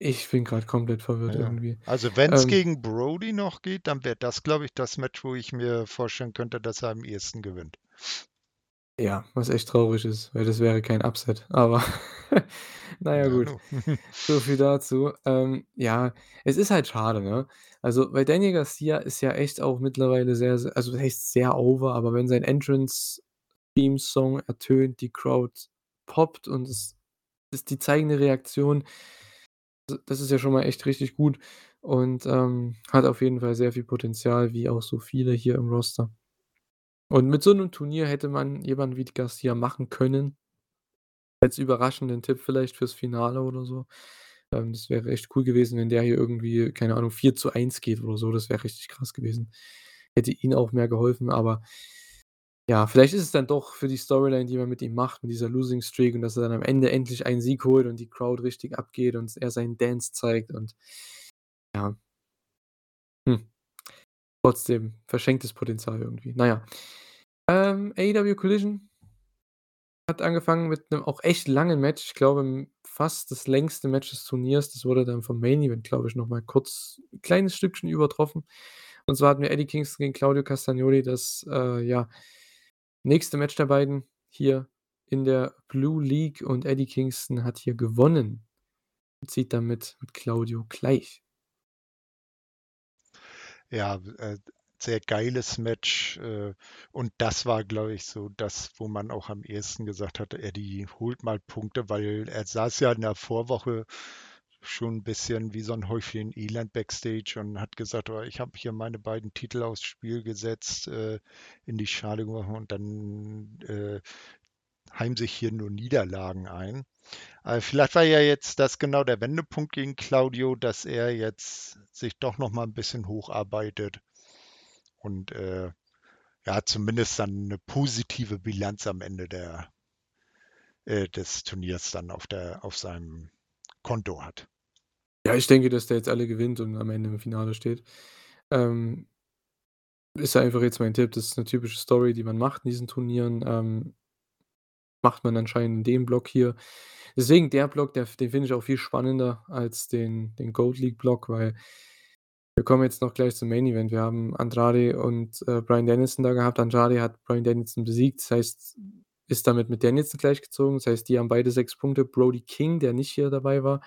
Ich bin grad komplett verwirrt Ja, irgendwie. Also, wenn's Ähm gegen Brody noch geht, dann wäre das, glaube ich, das Match, wo ich mir vorstellen könnte, dass er am ehesten gewinnt. Ja, was echt traurig ist, weil das wäre kein Upset. Aber [laughs] na ja, Na gut. [laughs] So viel dazu. Ähm, ja, es ist halt schade, ne? Also, weil Daniel Garcia ist ja echt auch mittlerweile sehr, sehr also, was heißt sehr over, aber wenn sein Entrance-Theme-Song ertönt, die Crowd poppt und es ist die zeigen 'ne Reaktion. Das ist ja schon mal echt richtig gut und, ähm, hat auf jeden Fall sehr viel Potenzial, wie auch so viele hier im Roster. Und mit so 'nem Turnier hätte man jemanden wie Garcia machen können als überraschenden Tipp vielleicht fürs Finale oder so. Ähm, das wäre echt cool gewesen, wenn der hier irgendwie, keine Ahnung, 4:1 geht oder so. Das wäre richtig krass gewesen. Hätte ihn auch mehr geholfen, aber ja, vielleicht ist es dann doch für die Storyline, die man mit ihm macht, mit dieser Losing Streak und dass er dann am Ende endlich einen Sieg holt und die Crowd richtig abgeht und er seinen Dance zeigt und ja. Hm. Trotzdem verschenktes Potenzial irgendwie. Na ja. Ähm, AEW Collision hat angefangen mit 'nem auch echt langen Match. Ich glaube, fast das längste Match des Turniers. Das wurde dann vom Main Event, glaube ich, noch mal kurz 'n kleines Stückchen übertroffen. Und zwar hatten wir Eddie Kingston gegen Claudio Castagnoli, das, äh, ja, nächste Match der beiden hier in der Blue League und Eddie Kingston hat hier gewonnen und zieht damit mit Claudio gleich. Ja, äh, sehr geiles Match, äh, und das war, glaube ich, so das, wo man auch am ehesten gesagt hatte: „Eddie holt mal Punkte“, weil er saß ja in der Vorwoche schon 'n bisschen wie so 'n Häufchen Elend backstage und hat gesagt: „Oh, ich habe hier meine beiden Titel aufs Spiel gesetzt, äh, in die Schale geworfen“ und dann, äh heim sich hier nur Niederlagen ein. Aber vielleicht war ja jetzt das genau der Wendepunkt gegen Claudio, dass er jetzt sich doch noch mal ein bisschen hocharbeitet und äh, ja, zumindest dann eine positive Bilanz am Ende der, äh, des Turniers dann auf, der, auf seinem Konto hat. Ja, ich denke, dass der jetzt alle gewinnt und am Ende im Finale steht. Ähm, ist einfach jetzt mein Tipp. Das ist eine typische Story, die man macht in diesen Turnieren. Ähm, macht man anscheinend in dem Block hier. Deswegen der Block, der, den finde ich auch viel spannender als den, den Gold League Block, weil wir kommen jetzt noch gleich zum Main Event. Wir haben Andrade und äh, Brian Danielson da gehabt. Andrade hat Brian Danielson besiegt. Das heißt, ist damit mit Danielson gleichgezogen. Das heißt, die haben beide sechs Punkte. Brody King, der nicht hier dabei war,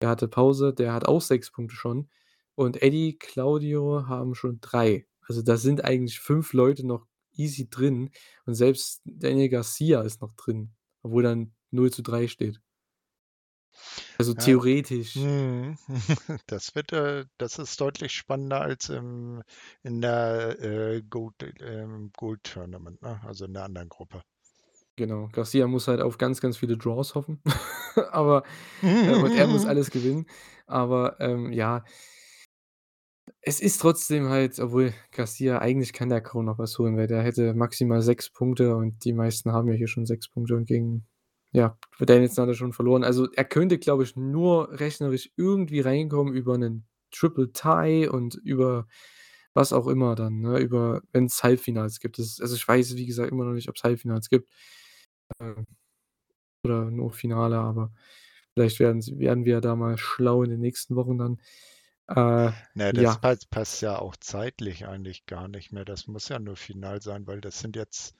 der hatte Pause, der hat auch sechs Punkte schon. Und Eddie, Claudio haben schon drei. Also da sind eigentlich fünf Leute noch easy drin. Und selbst Daniel Garcia ist noch drin, obwohl dann 0 zu 3 steht. Also theoretisch. Hm. [laughs] Das wird, äh, das ist deutlich spannender als im, in der äh, Gold, ähm, Gold Tournament, ne? Also in der anderen Gruppe. Genau. Garcia muss halt auf ganz, ganz viele Draws hoffen. [laughs] Aber äh, und er muss [laughs] alles gewinnen. Aber ähm, ja, es ist trotzdem halt, obwohl Garcia eigentlich kann der kaum noch was holen, weil der hätte maximal sechs Punkte und die meisten haben ja hier schon sechs Punkte und gegen, ja, Danielson hat er schon verloren. Also er könnte, glaube ich, nur rechnerisch irgendwie reinkommen über einen Triple Tie und über was auch immer dann, ne? Über wenn es Halbfinals gibt. Das, also ich weiß, wie gesagt, immer noch nicht, ob es Halbfinals gibt. Ähm, oder nur Finale, aber vielleicht werden, werden wir da mal schlau in den nächsten Wochen dann. Äh, Ne, das ja, passt, passt ja auch zeitlich eigentlich gar nicht mehr. Das muss ja nur final sein, weil das sind jetzt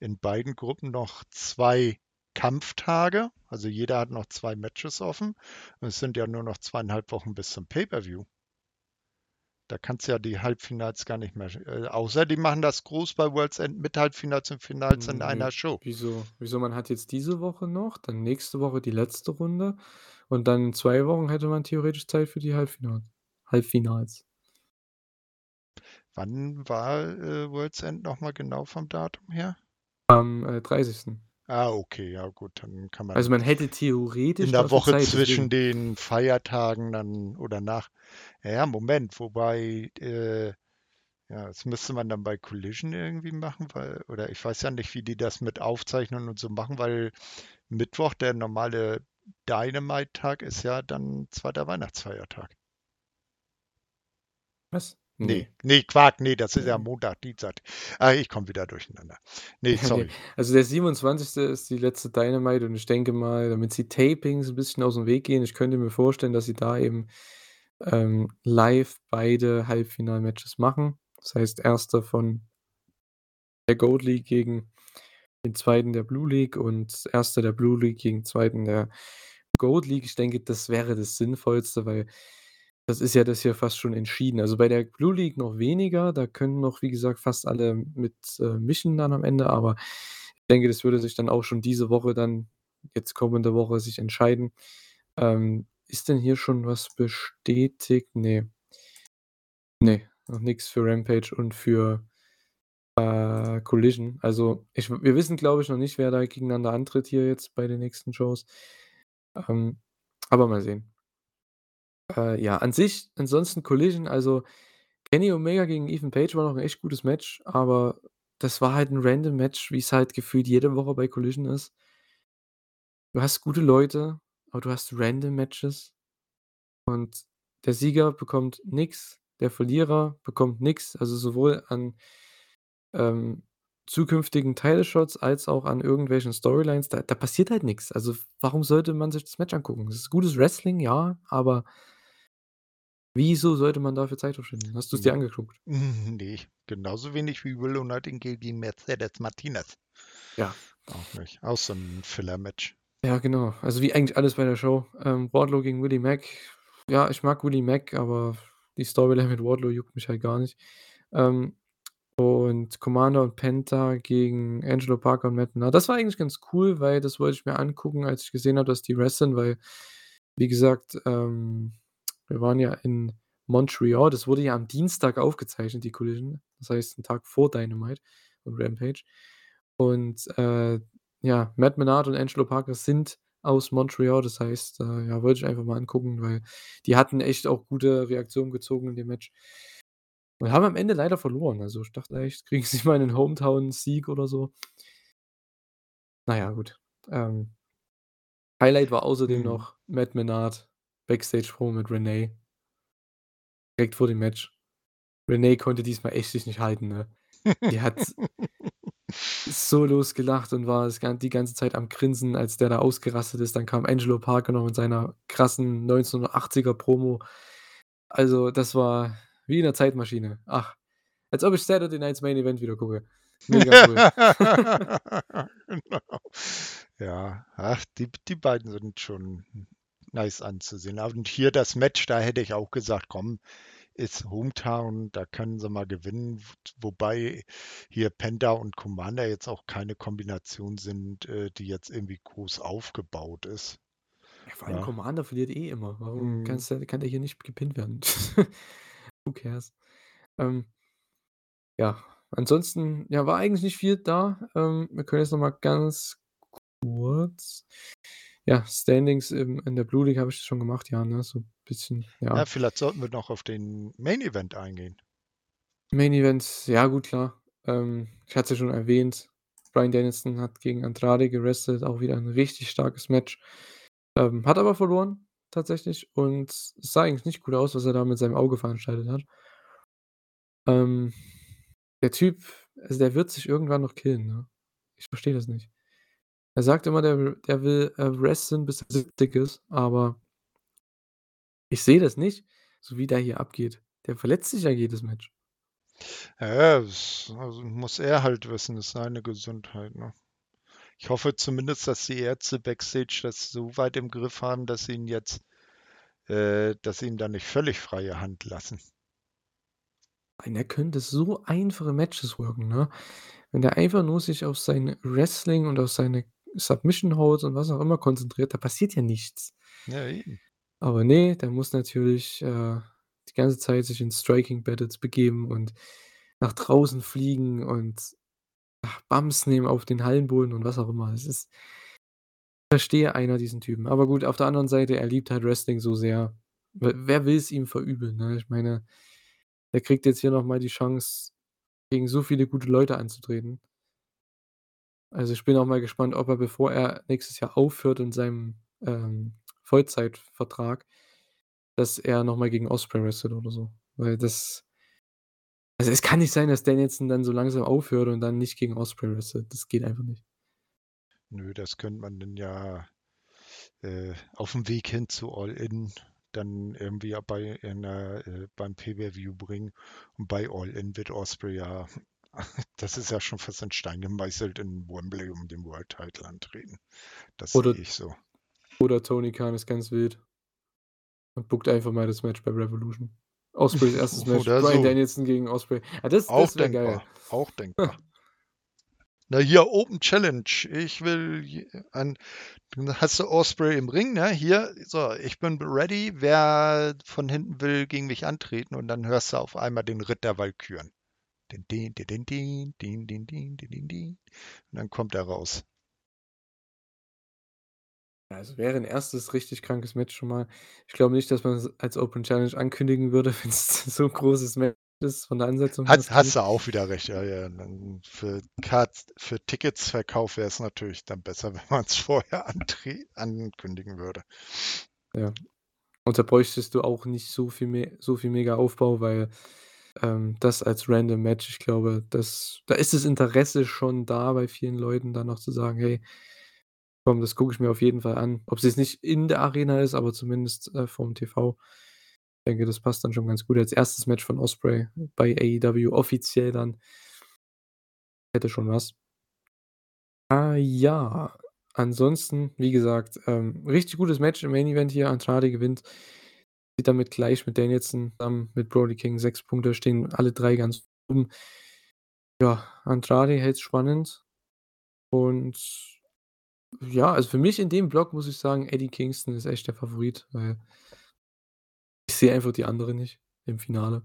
in beiden Gruppen noch zwei Kampftage. Also jeder hat noch zwei Matches offen. Und es sind ja nur noch zweieinhalb Wochen bis zum Pay-Per-View. Da kannst du ja die Halbfinals gar nicht mehr. Äh, außer die machen das groß bei World's End mit Halbfinals und Finals in Nö, einer Show. wieso? Wieso? Man hat jetzt diese Woche noch, dann nächste Woche die letzte Runde und dann in zwei Wochen hätte man theoretisch Zeit für die Halbfinals. Halbfinals. Wann war äh, World's End nochmal genau vom Datum her? Am äh, 30. Ah, okay, ja gut, dann kann man Also man hätte theoretisch in der Woche Zeit, zwischen deswegen. den Feiertagen dann oder nach. Ja, ja, Moment, wobei, äh, ja, das müsste man dann bei Collision irgendwie machen, weil, oder ich weiß ja nicht, wie die das mit aufzeichnen und so machen, weil Mittwoch, der normale Dynamite-Tag, ist ja dann zweiter Weihnachtsfeiertag. Was? Nee, nee, Quark, nee, das ist ja Nee. Montag, Dienstag. Ah, ich komme wieder durcheinander. Nee. sorry. Also der 27. ist die letzte Dynamite und ich denke mal, damit sie Tapings ein bisschen aus dem Weg gehen, ich könnte mir vorstellen, dass sie da eben ähm, live beide Halbfinal-Matches machen. Das heißt, erster von der Gold League gegen den zweiten der Blue League und erster der Blue League gegen zweiten der Gold League. Ich denke, das wäre das Sinnvollste, weil das ist ja das hier fast schon entschieden. Also bei der Blue League noch weniger, da können noch, wie gesagt, fast alle mit äh, mischen dann am Ende, aber ich denke, das würde sich dann auch schon diese Woche dann, jetzt kommende Woche, sich entscheiden. Ähm, ist denn hier schon was bestätigt? Nee. Nee, noch nichts für Rampage und für äh, Collision. Also, ich wir wissen, glaube ich, noch nicht, wer da gegeneinander antritt hier jetzt bei den nächsten Shows. Ähm, aber mal sehen. Äh, ja, an sich, ansonsten Collision, also Kenny Omega gegen Ethan Page war noch ein echt gutes Match, aber das war halt ein random Match, wie es halt gefühlt jede Woche bei Collision ist. Du hast gute Leute, aber du hast random Matches und der Sieger bekommt nix, der Verlierer bekommt nix, also sowohl an ähm, zukünftigen Title-Shots als auch an irgendwelchen Storylines, da da passiert halt nix. Also, warum sollte man sich das Match angucken? Das ist gutes Wrestling, ja, aber wieso sollte man dafür Zeit verschwenden? Hast du's dir Hm. angeguckt? [laughs] Nee, genauso wenig wie Willow Nightingale gegen Mercedes Martinez. Ja. Auch nicht. Auch so ein Filler-Match. Ja, genau. Also, wie eigentlich alles bei der Show. Ähm, Wardlow gegen Willie Mack. Ja, ich mag Willie Mack, aber die Storyline mit Wardlow juckt mich halt gar nicht. Ähm, und Commander und Penta gegen Angelo Parker und Matt Menard. Das war eigentlich ganz cool, weil das wollte ich mir angucken, als ich gesehen habe, dass die wresteln, weil, wie gesagt, ähm, wir waren ja in Montreal. Das wurde ja am Dienstag aufgezeichnet, die Collision. Das heißt, 'n Tag vor Dynamite und Rampage. Und, äh, ja, Matt Menard und Angelo Parker sind aus Montreal. Das heißt, äh, ja, wollte ich einfach mal angucken, weil die hatten echt auch gute Reaktionen gezogen in dem Match. Und haben am Ende leider verloren. Also, ich dachte echt, kriegen sie [laughs] mal einen Hometown-Sieg oder so. Na ja, gut. Ähm Highlight war außerdem Mhm. noch Matt Menard Backstage-Promo mit Renee. Direkt vor dem Match. Renee konnte diesmal echt sich nicht halten, ne? Die hat [laughs] so losgelacht und war die ganze Zeit am Grinsen, als der da ausgerastet ist. Dann kam Angelo Parker noch mit seiner krassen 1980er Promo. Also, das war wie in 'ner Zeitmaschine. Ach, als ob ich Saturday Night's Main Event wieder gucke. Mega cool. [laughs] Genau. Ja, ach, die die beiden sind schon nice anzusehen. Und hier das Match, da hätte ich auch gesagt: „Komm, ist Hometown, da können sie mal gewinnen.“ wobei hier Penta und Commander jetzt auch keine Kombination sind, äh, die jetzt irgendwie groß aufgebaut ist. Ja, vor allem Ja. Commander verliert eh immer. Warum Mhm. kann's der kann der hier nicht gepinnt werden? [laughs] Who cares? Ähm ja, ansonsten, ja, war eigentlich nicht viel da. Ähm, wir können jetzt noch mal ganz kurz ja, Standings im in der Blue League habe ich schon gemacht, ja, ne, so bisschen, Ja, ja. vielleicht sollten wir noch auf den Main Event eingehen. Main Event, ja gut, klar. Ähm, ich hatte es ja schon erwähnt, Bryan Danielson hat gegen Andrade gewrestelt, auch wieder 'n richtig starkes Match. Ähm, hat aber verloren tatsächlich und es sah eigentlich nicht gut aus, was er da mit seinem Auge veranstaltet hat. Ähm, der Typ, also der wird sich irgendwann noch killen, ne? Ich verstehe das nicht. Er sagt immer, der will der will, äh, wresteln, bis er 70 ist, aber ich sehe das nicht, so wie der hier abgeht. Der verletzt sich ja jedes Match. Ja, das also muss er halt wissen, ist seine Gesundheit, ne? Ich hoffe zumindest, dass die Ärzte backstage das so weit im Griff haben, dass sie ihn jetzt äh, dass sie ihm da nicht völlig freie Hand lassen. Der könnte so einfache Matches worken, ne? Wenn der einfach nur sich auf sein Wrestling und auf seine Submission Holds und was auch immer konzentriert, da passiert ja nichts. Ja, eben. Aber ne, der muss natürlich, äh, die ganze Zeit sich in Striking Battles begeben und nach draußen fliegen und, ach, Bumps nehmen auf den Hallenboden und was auch immer. Es ist verstehe einer diesen Typen. Aber gut, auf der anderen Seite, er liebt halt Wrestling so sehr. W wer will's ihm verübeln, ne? Ich meine, der kriegt jetzt hier noch mal die Chance, gegen so viele gute Leute anzutreten. Also, ich bin auch mal gespannt, ob er, bevor er nächstes Jahr aufhört in seinem, ähm, Vollzeitvertrag, dass er noch mal gegen Ospreay wrestelt oder so. Weil das also, es kann nicht sein, dass Danielson dann so langsam aufhört und dann nicht gegen Ospreay wrestelt. Das geht einfach nicht. Nö, das könnte man dann ja, äh, aufm Weg hin zu All In dann irgendwie bei in 'ner äh, beim Pay-per-View bringen. Und bei All In wird Ospreay ja [laughs] das ist ja schon fast in Stein gemeißelt in Wembley um den World Title antreten. Das Oder sehe ich so. oder Tony Khan ist ganz wild und bookt einfach mal das Match bei Revolution. Ospreays 1. [laughs] Match, Oder Bryan so. Danielson gegen Ospreay. Ja, das Auch das wäre geil. denkbar, auch denkbar. [laughs] Na, hier Open Challenge. Ich will an dann hast du Ospreay im Ring, ne? Hier, so, ich bin ready. Wer von hinten will gegen mich antreten? Und dann hörst du auf einmal den Ritt der Walküren. Din din din din din, din din din, din. Und dann kommt er raus. Also, wäre 'n 1. richtig krankes Match schon mal. Ich glaube nicht, dass man es als Open Challenge ankündigen würde, [laughs] wenn's so 'n großes Match ist von der Ansetzung her. Hast du auch wieder recht. Ja, ja, für Cards für Ticketsverkauf wäre es natürlich dann besser, [laughs] wenn man's vorher antre ankündigen würde. Ja. Und da bräuchtest du auch nicht so viel so viel mega Aufbau, weil, ähm, das als Random Match, ich glaube, das da ist das Interesse schon da bei vielen Leuten, dann noch zu sagen: „Hey, komm, das gucke ich mir auf jeden Fall an.“ Ob's jetzt nicht in der Arena ist, aber zumindest, äh, vorm TV. Ich denke, das passt dann schon ganz gut als 1. Match von Ospreay bei AEW offiziell dann. Hätte schon was. Ah, ja, ansonsten, wie gesagt, ähm, richtig gutes Match im Main Event hier. Andrade gewinnt. Geht damit gleich mit Danielson zusammen mit Brody King 6 Punkte, stehen alle 3 ganz oben. Ja, Andrade hält's spannend. Und ja, also, für mich in dem Block muss ich sagen, Eddie Kingston ist echt der Favorit, weil ich sehe einfach die anderen nicht im Finale.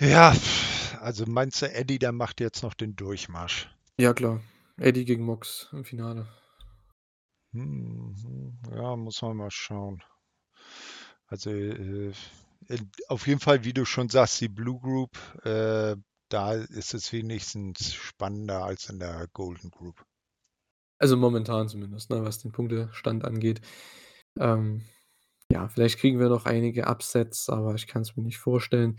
Ja, also, meinst du, Eddie, der macht jetzt noch den Durchmarsch? Ja klar, Eddie gegen Mox im Finale. Mhm, ja, muss man mal schauen. Also, äh, auf jeden Fall, wie du schon sagst, die Blue Group, äh, da ist es wenigstens spannender als in der Golden Group. Also momentan zumindest, ne, was den Punktestand angeht. Ähm, ja, vielleicht kriegen wir noch einige Upsets, aber ich kann es mir nicht vorstellen.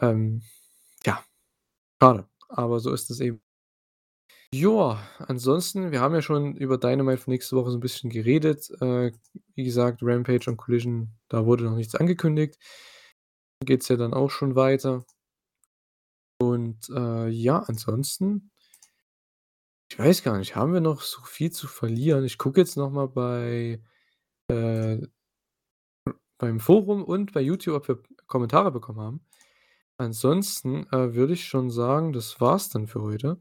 Ähm, ja, schade, aber so ist es eben. Joa, ansonsten, wir haben ja schon über Dynamite für nächste Woche so 'n bisschen geredet. Äh, wie gesagt, Rampage und Collision, da wurde noch nichts angekündigt. Geht's ja dann auch schon weiter. Und, äh, ja, ansonsten ich weiß gar nicht, haben wir noch so viel zu verlieren? Ich gucke jetzt noch mal bei, äh beim Forum und bei YouTube, ob wir Kommentare bekommen haben. Ansonsten, äh, würde ich schon sagen, das war's dann für heute.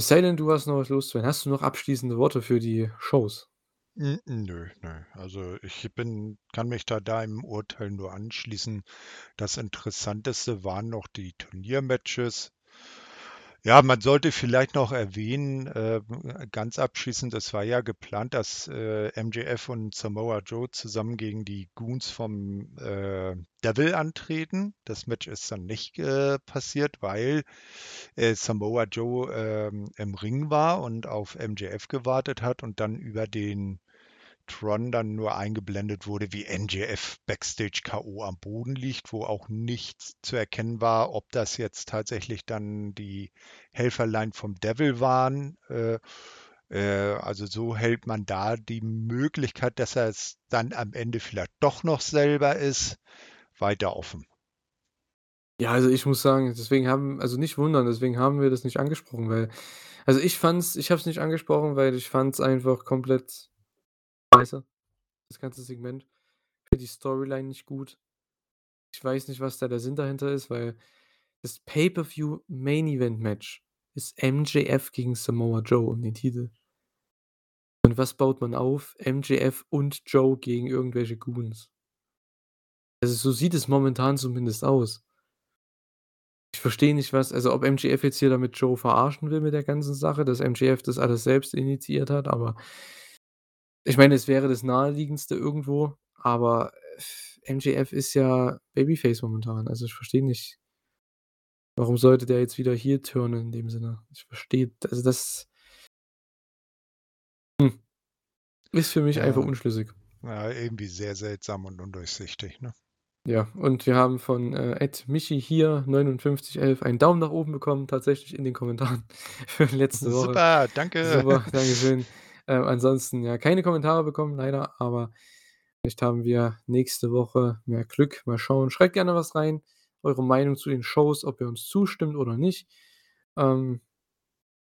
Es sei denn, du hast noch was loszuwerden. Hast du noch abschließende Worte für die Shows? Nö, nö. Also, ich bin kann mich da deinem Urteil nur anschließen. Das Interessanteste waren noch die Turniermatches. Ja, man sollte vielleicht noch erwähnen, äh, ganz abschließend, es war ja geplant, dass, äh, MJF und Samoa Joe zusammen gegen die Goons vom, äh, Devil antreten. Das Match ist dann nicht, passiert, weil, Samoa Joe, ähm, im Ring war und auf MJF gewartet hat und dann über den Tron dann nur eingeblendet wurde, wie MJF Backstage K.O. am Boden liegt, wo auch nicht zu erkennen war, ob das jetzt tatsächlich dann die Helferlein vom Devil waren. Äh, äh, also so hält man da die Möglichkeit, dass er es dann am Ende vielleicht doch noch selber ist, weiter offen. Ja, also ich muss sagen, deswegen haben also nicht wundern, deswegen haben wir das nicht angesprochen, weil also ich fand's ich habe es nicht angesprochen, weil ich fand's einfach komplett scheiße, das ganze Segment. Finde die Storyline nicht gut. Ich weiß nicht, was da der Sinn dahinter ist, weil das Pay-per-View Main Event Match ist MJF gegen Samoa Joe um den Titel. Und was baut man auf? MJF und Joe gegen irgendwelche Goons. Also, so sieht es momentan zumindest aus. Ich verstehe nicht, was also, ob MJF jetzt hier damit Joe verarschen will mit der ganzen Sache, dass MJF das alles selbst initiiert hat, aber ich meine, es wäre das Naheliegendste irgendwo, aber MJF ist ja Babyface momentan. Also, ich verstehe nicht warum sollte der jetzt wieder heel turnen in dem Sinne? Ich verstehe also, das hm, ist für mich einfach Ja. unschlüssig. Ja, irgendwie sehr seltsam und undurchsichtig, ne? Ja, und wir haben von, äh, @michi_hier5911 einen Daumen nach oben bekommen, tatsächlich in den Kommentaren [laughs] für letzte Woche. Super, danke. Super, [laughs] dankeschön. Ähm, ansonsten, ja, keine Kommentare bekommen leider, aber vielleicht haben wir nächste Woche mehr Glück. Mal schauen. Schreibt gerne was rein, eure Meinung zu den Shows, ob ihr uns zustimmt oder nicht. Ähm,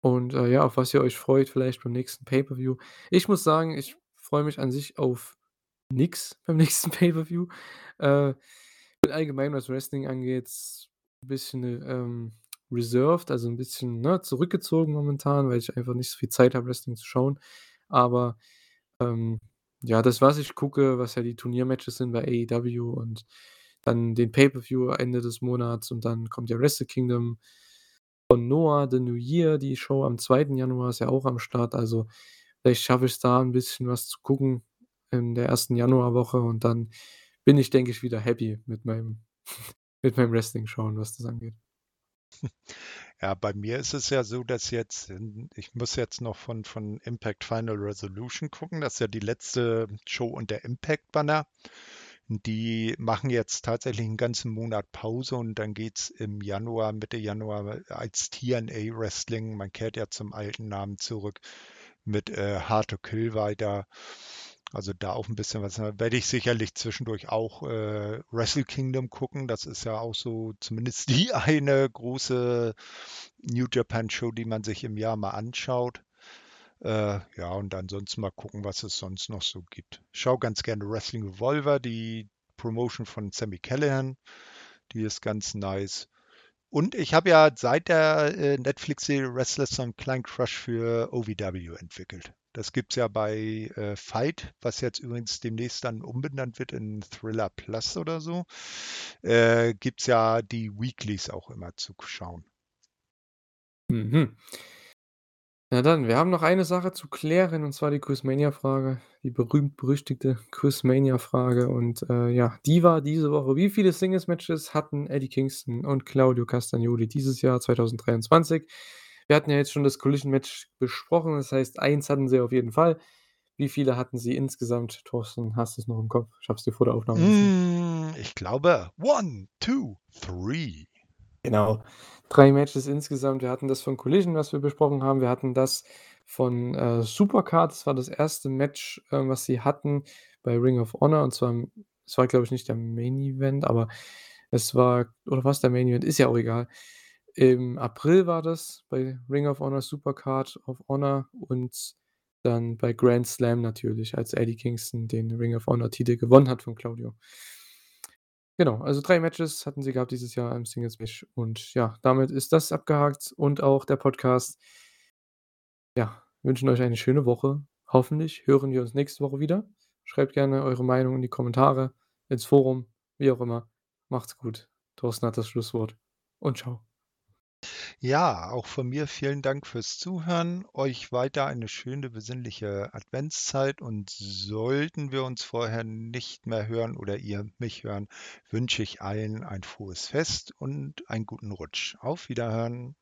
und, äh, ja, auf was ihr euch freut, vielleicht beim nächsten Pay-per-View. Ich muss sagen, ich freue mich an sich auf nix [laughs] beim nächsten Pay-per-View. Äh, allgemein, was Wrestling angeht, 'n bisschen, ähm, reserved, also 'n bisschen, ne, zurückgezogen momentan, weil ich einfach nicht so viel Zeit habe, Wrestling zu schauen. Aber, ähm, ja, das, was ich gucke, was ja die Turniermatches sind bei AEW und dann den Pay-per-View Ende des Monats und dann kommt ja Wrestle Kingdom von Noah, The New Year, die Show am 2. Januar ist ja auch am Start. Also, vielleicht schaffe ich's da 'n bisschen was zu gucken in der ersten Januarwoche und dann bin ich, denke ich, wieder happy mit meinem [laughs] mit meinem Wrestling schauen, was das angeht. [laughs] Ja, bei mir ist es ja so, dass jetzt ich muss jetzt noch von von Impact Final Resolution gucken. Das ist ja die letzte Show unter Impact Banner. Die machen jetzt tatsächlich 'n ganzen Monat Pause und dann geht's im Januar Mitte Januar als TNA Wrestling, man kehrt ja zum alten Namen zurück, mit, äh, Hard to Kill weiter. Also, da auch 'n bisschen was werde ich sicherlich zwischendurch auch, äh, Wrestle Kingdom gucken. Das ist ja auch so zumindest [laughs] die eine große New Japan Show, die man sich im Jahr mal anschaut. Äh, ja, und ansonsten mal gucken, was es sonst noch so gibt. Ich schaue ganz gerne Wrestling Revolver, die Promotion von Sami Callihan, die ist ganz nice. Und ich habe ja seit der, äh, Netflix-Serie Restless so 'n kleinen Crush für OVW entwickelt. Das gibt's ja bei, äh, FIGHT, was jetzt übrigens demnächst dann umbenannt wird in Thriller Plus oder so, äh, gibt's ja die Weeklies auch immer zu schauen. Mhm. Na dann, wir haben noch eine Sache zu klären, und zwar die Quizmania-Frage, die berühmt-berüchtigte Quizmania-Frage. Und, äh, ja, die war diese Woche: Wie viele Singles-Matches hatten Eddie Kingston und Claudio Castagnoli dieses Jahr 2023? Wir hatten ja jetzt schon das Collision-Match besprochen, das heißt, eins hatten sie auf jeden Fall. Wie viele hatten sie insgesamt? Thorsten, hast du's noch im Kopf? Ich habe es dir vor der Aufnahme. Hm, ich glaube, 1, 2, 3. Genau, 3 Matches insgesamt. Wir hatten das von Collision, was wir besprochen haben. Wir hatten das von, äh, Supercard. Das war das erste Match, ähm, was sie hatten bei Ring of Honor. Und zwar es war, glaube ich, nicht der Main Event, aber es war oder war's der Main Event? Ist ja auch egal. Im April war das bei Ring of Honor Supercard of Honor und dann bei Grand Slam natürlich, als Eddie Kingston den Ring of Honor Titel gewonnen hat von Claudio. Genau, also 3 Matches hatten sie gehabt dieses Jahr im Singles Match und ja, damit ist das abgehakt und auch der Podcast. Ja, wünschen euch eine schöne Woche. Hoffentlich hören wir uns nächste Woche wieder. Schreibt gerne eure Meinung in die Kommentare, ins Forum, wie auch immer. Macht's gut. Thorsten hat das Schlusswort und tschau. Ja, auch von mir vielen Dank fürs Zuhören. Euch weiter eine schöne besinnliche Adventszeit und sollten wir uns vorher nicht mehr hören oder ihr mich hören, wünsche ich allen ein frohes Fest und einen guten Rutsch. Auf Wiederhören.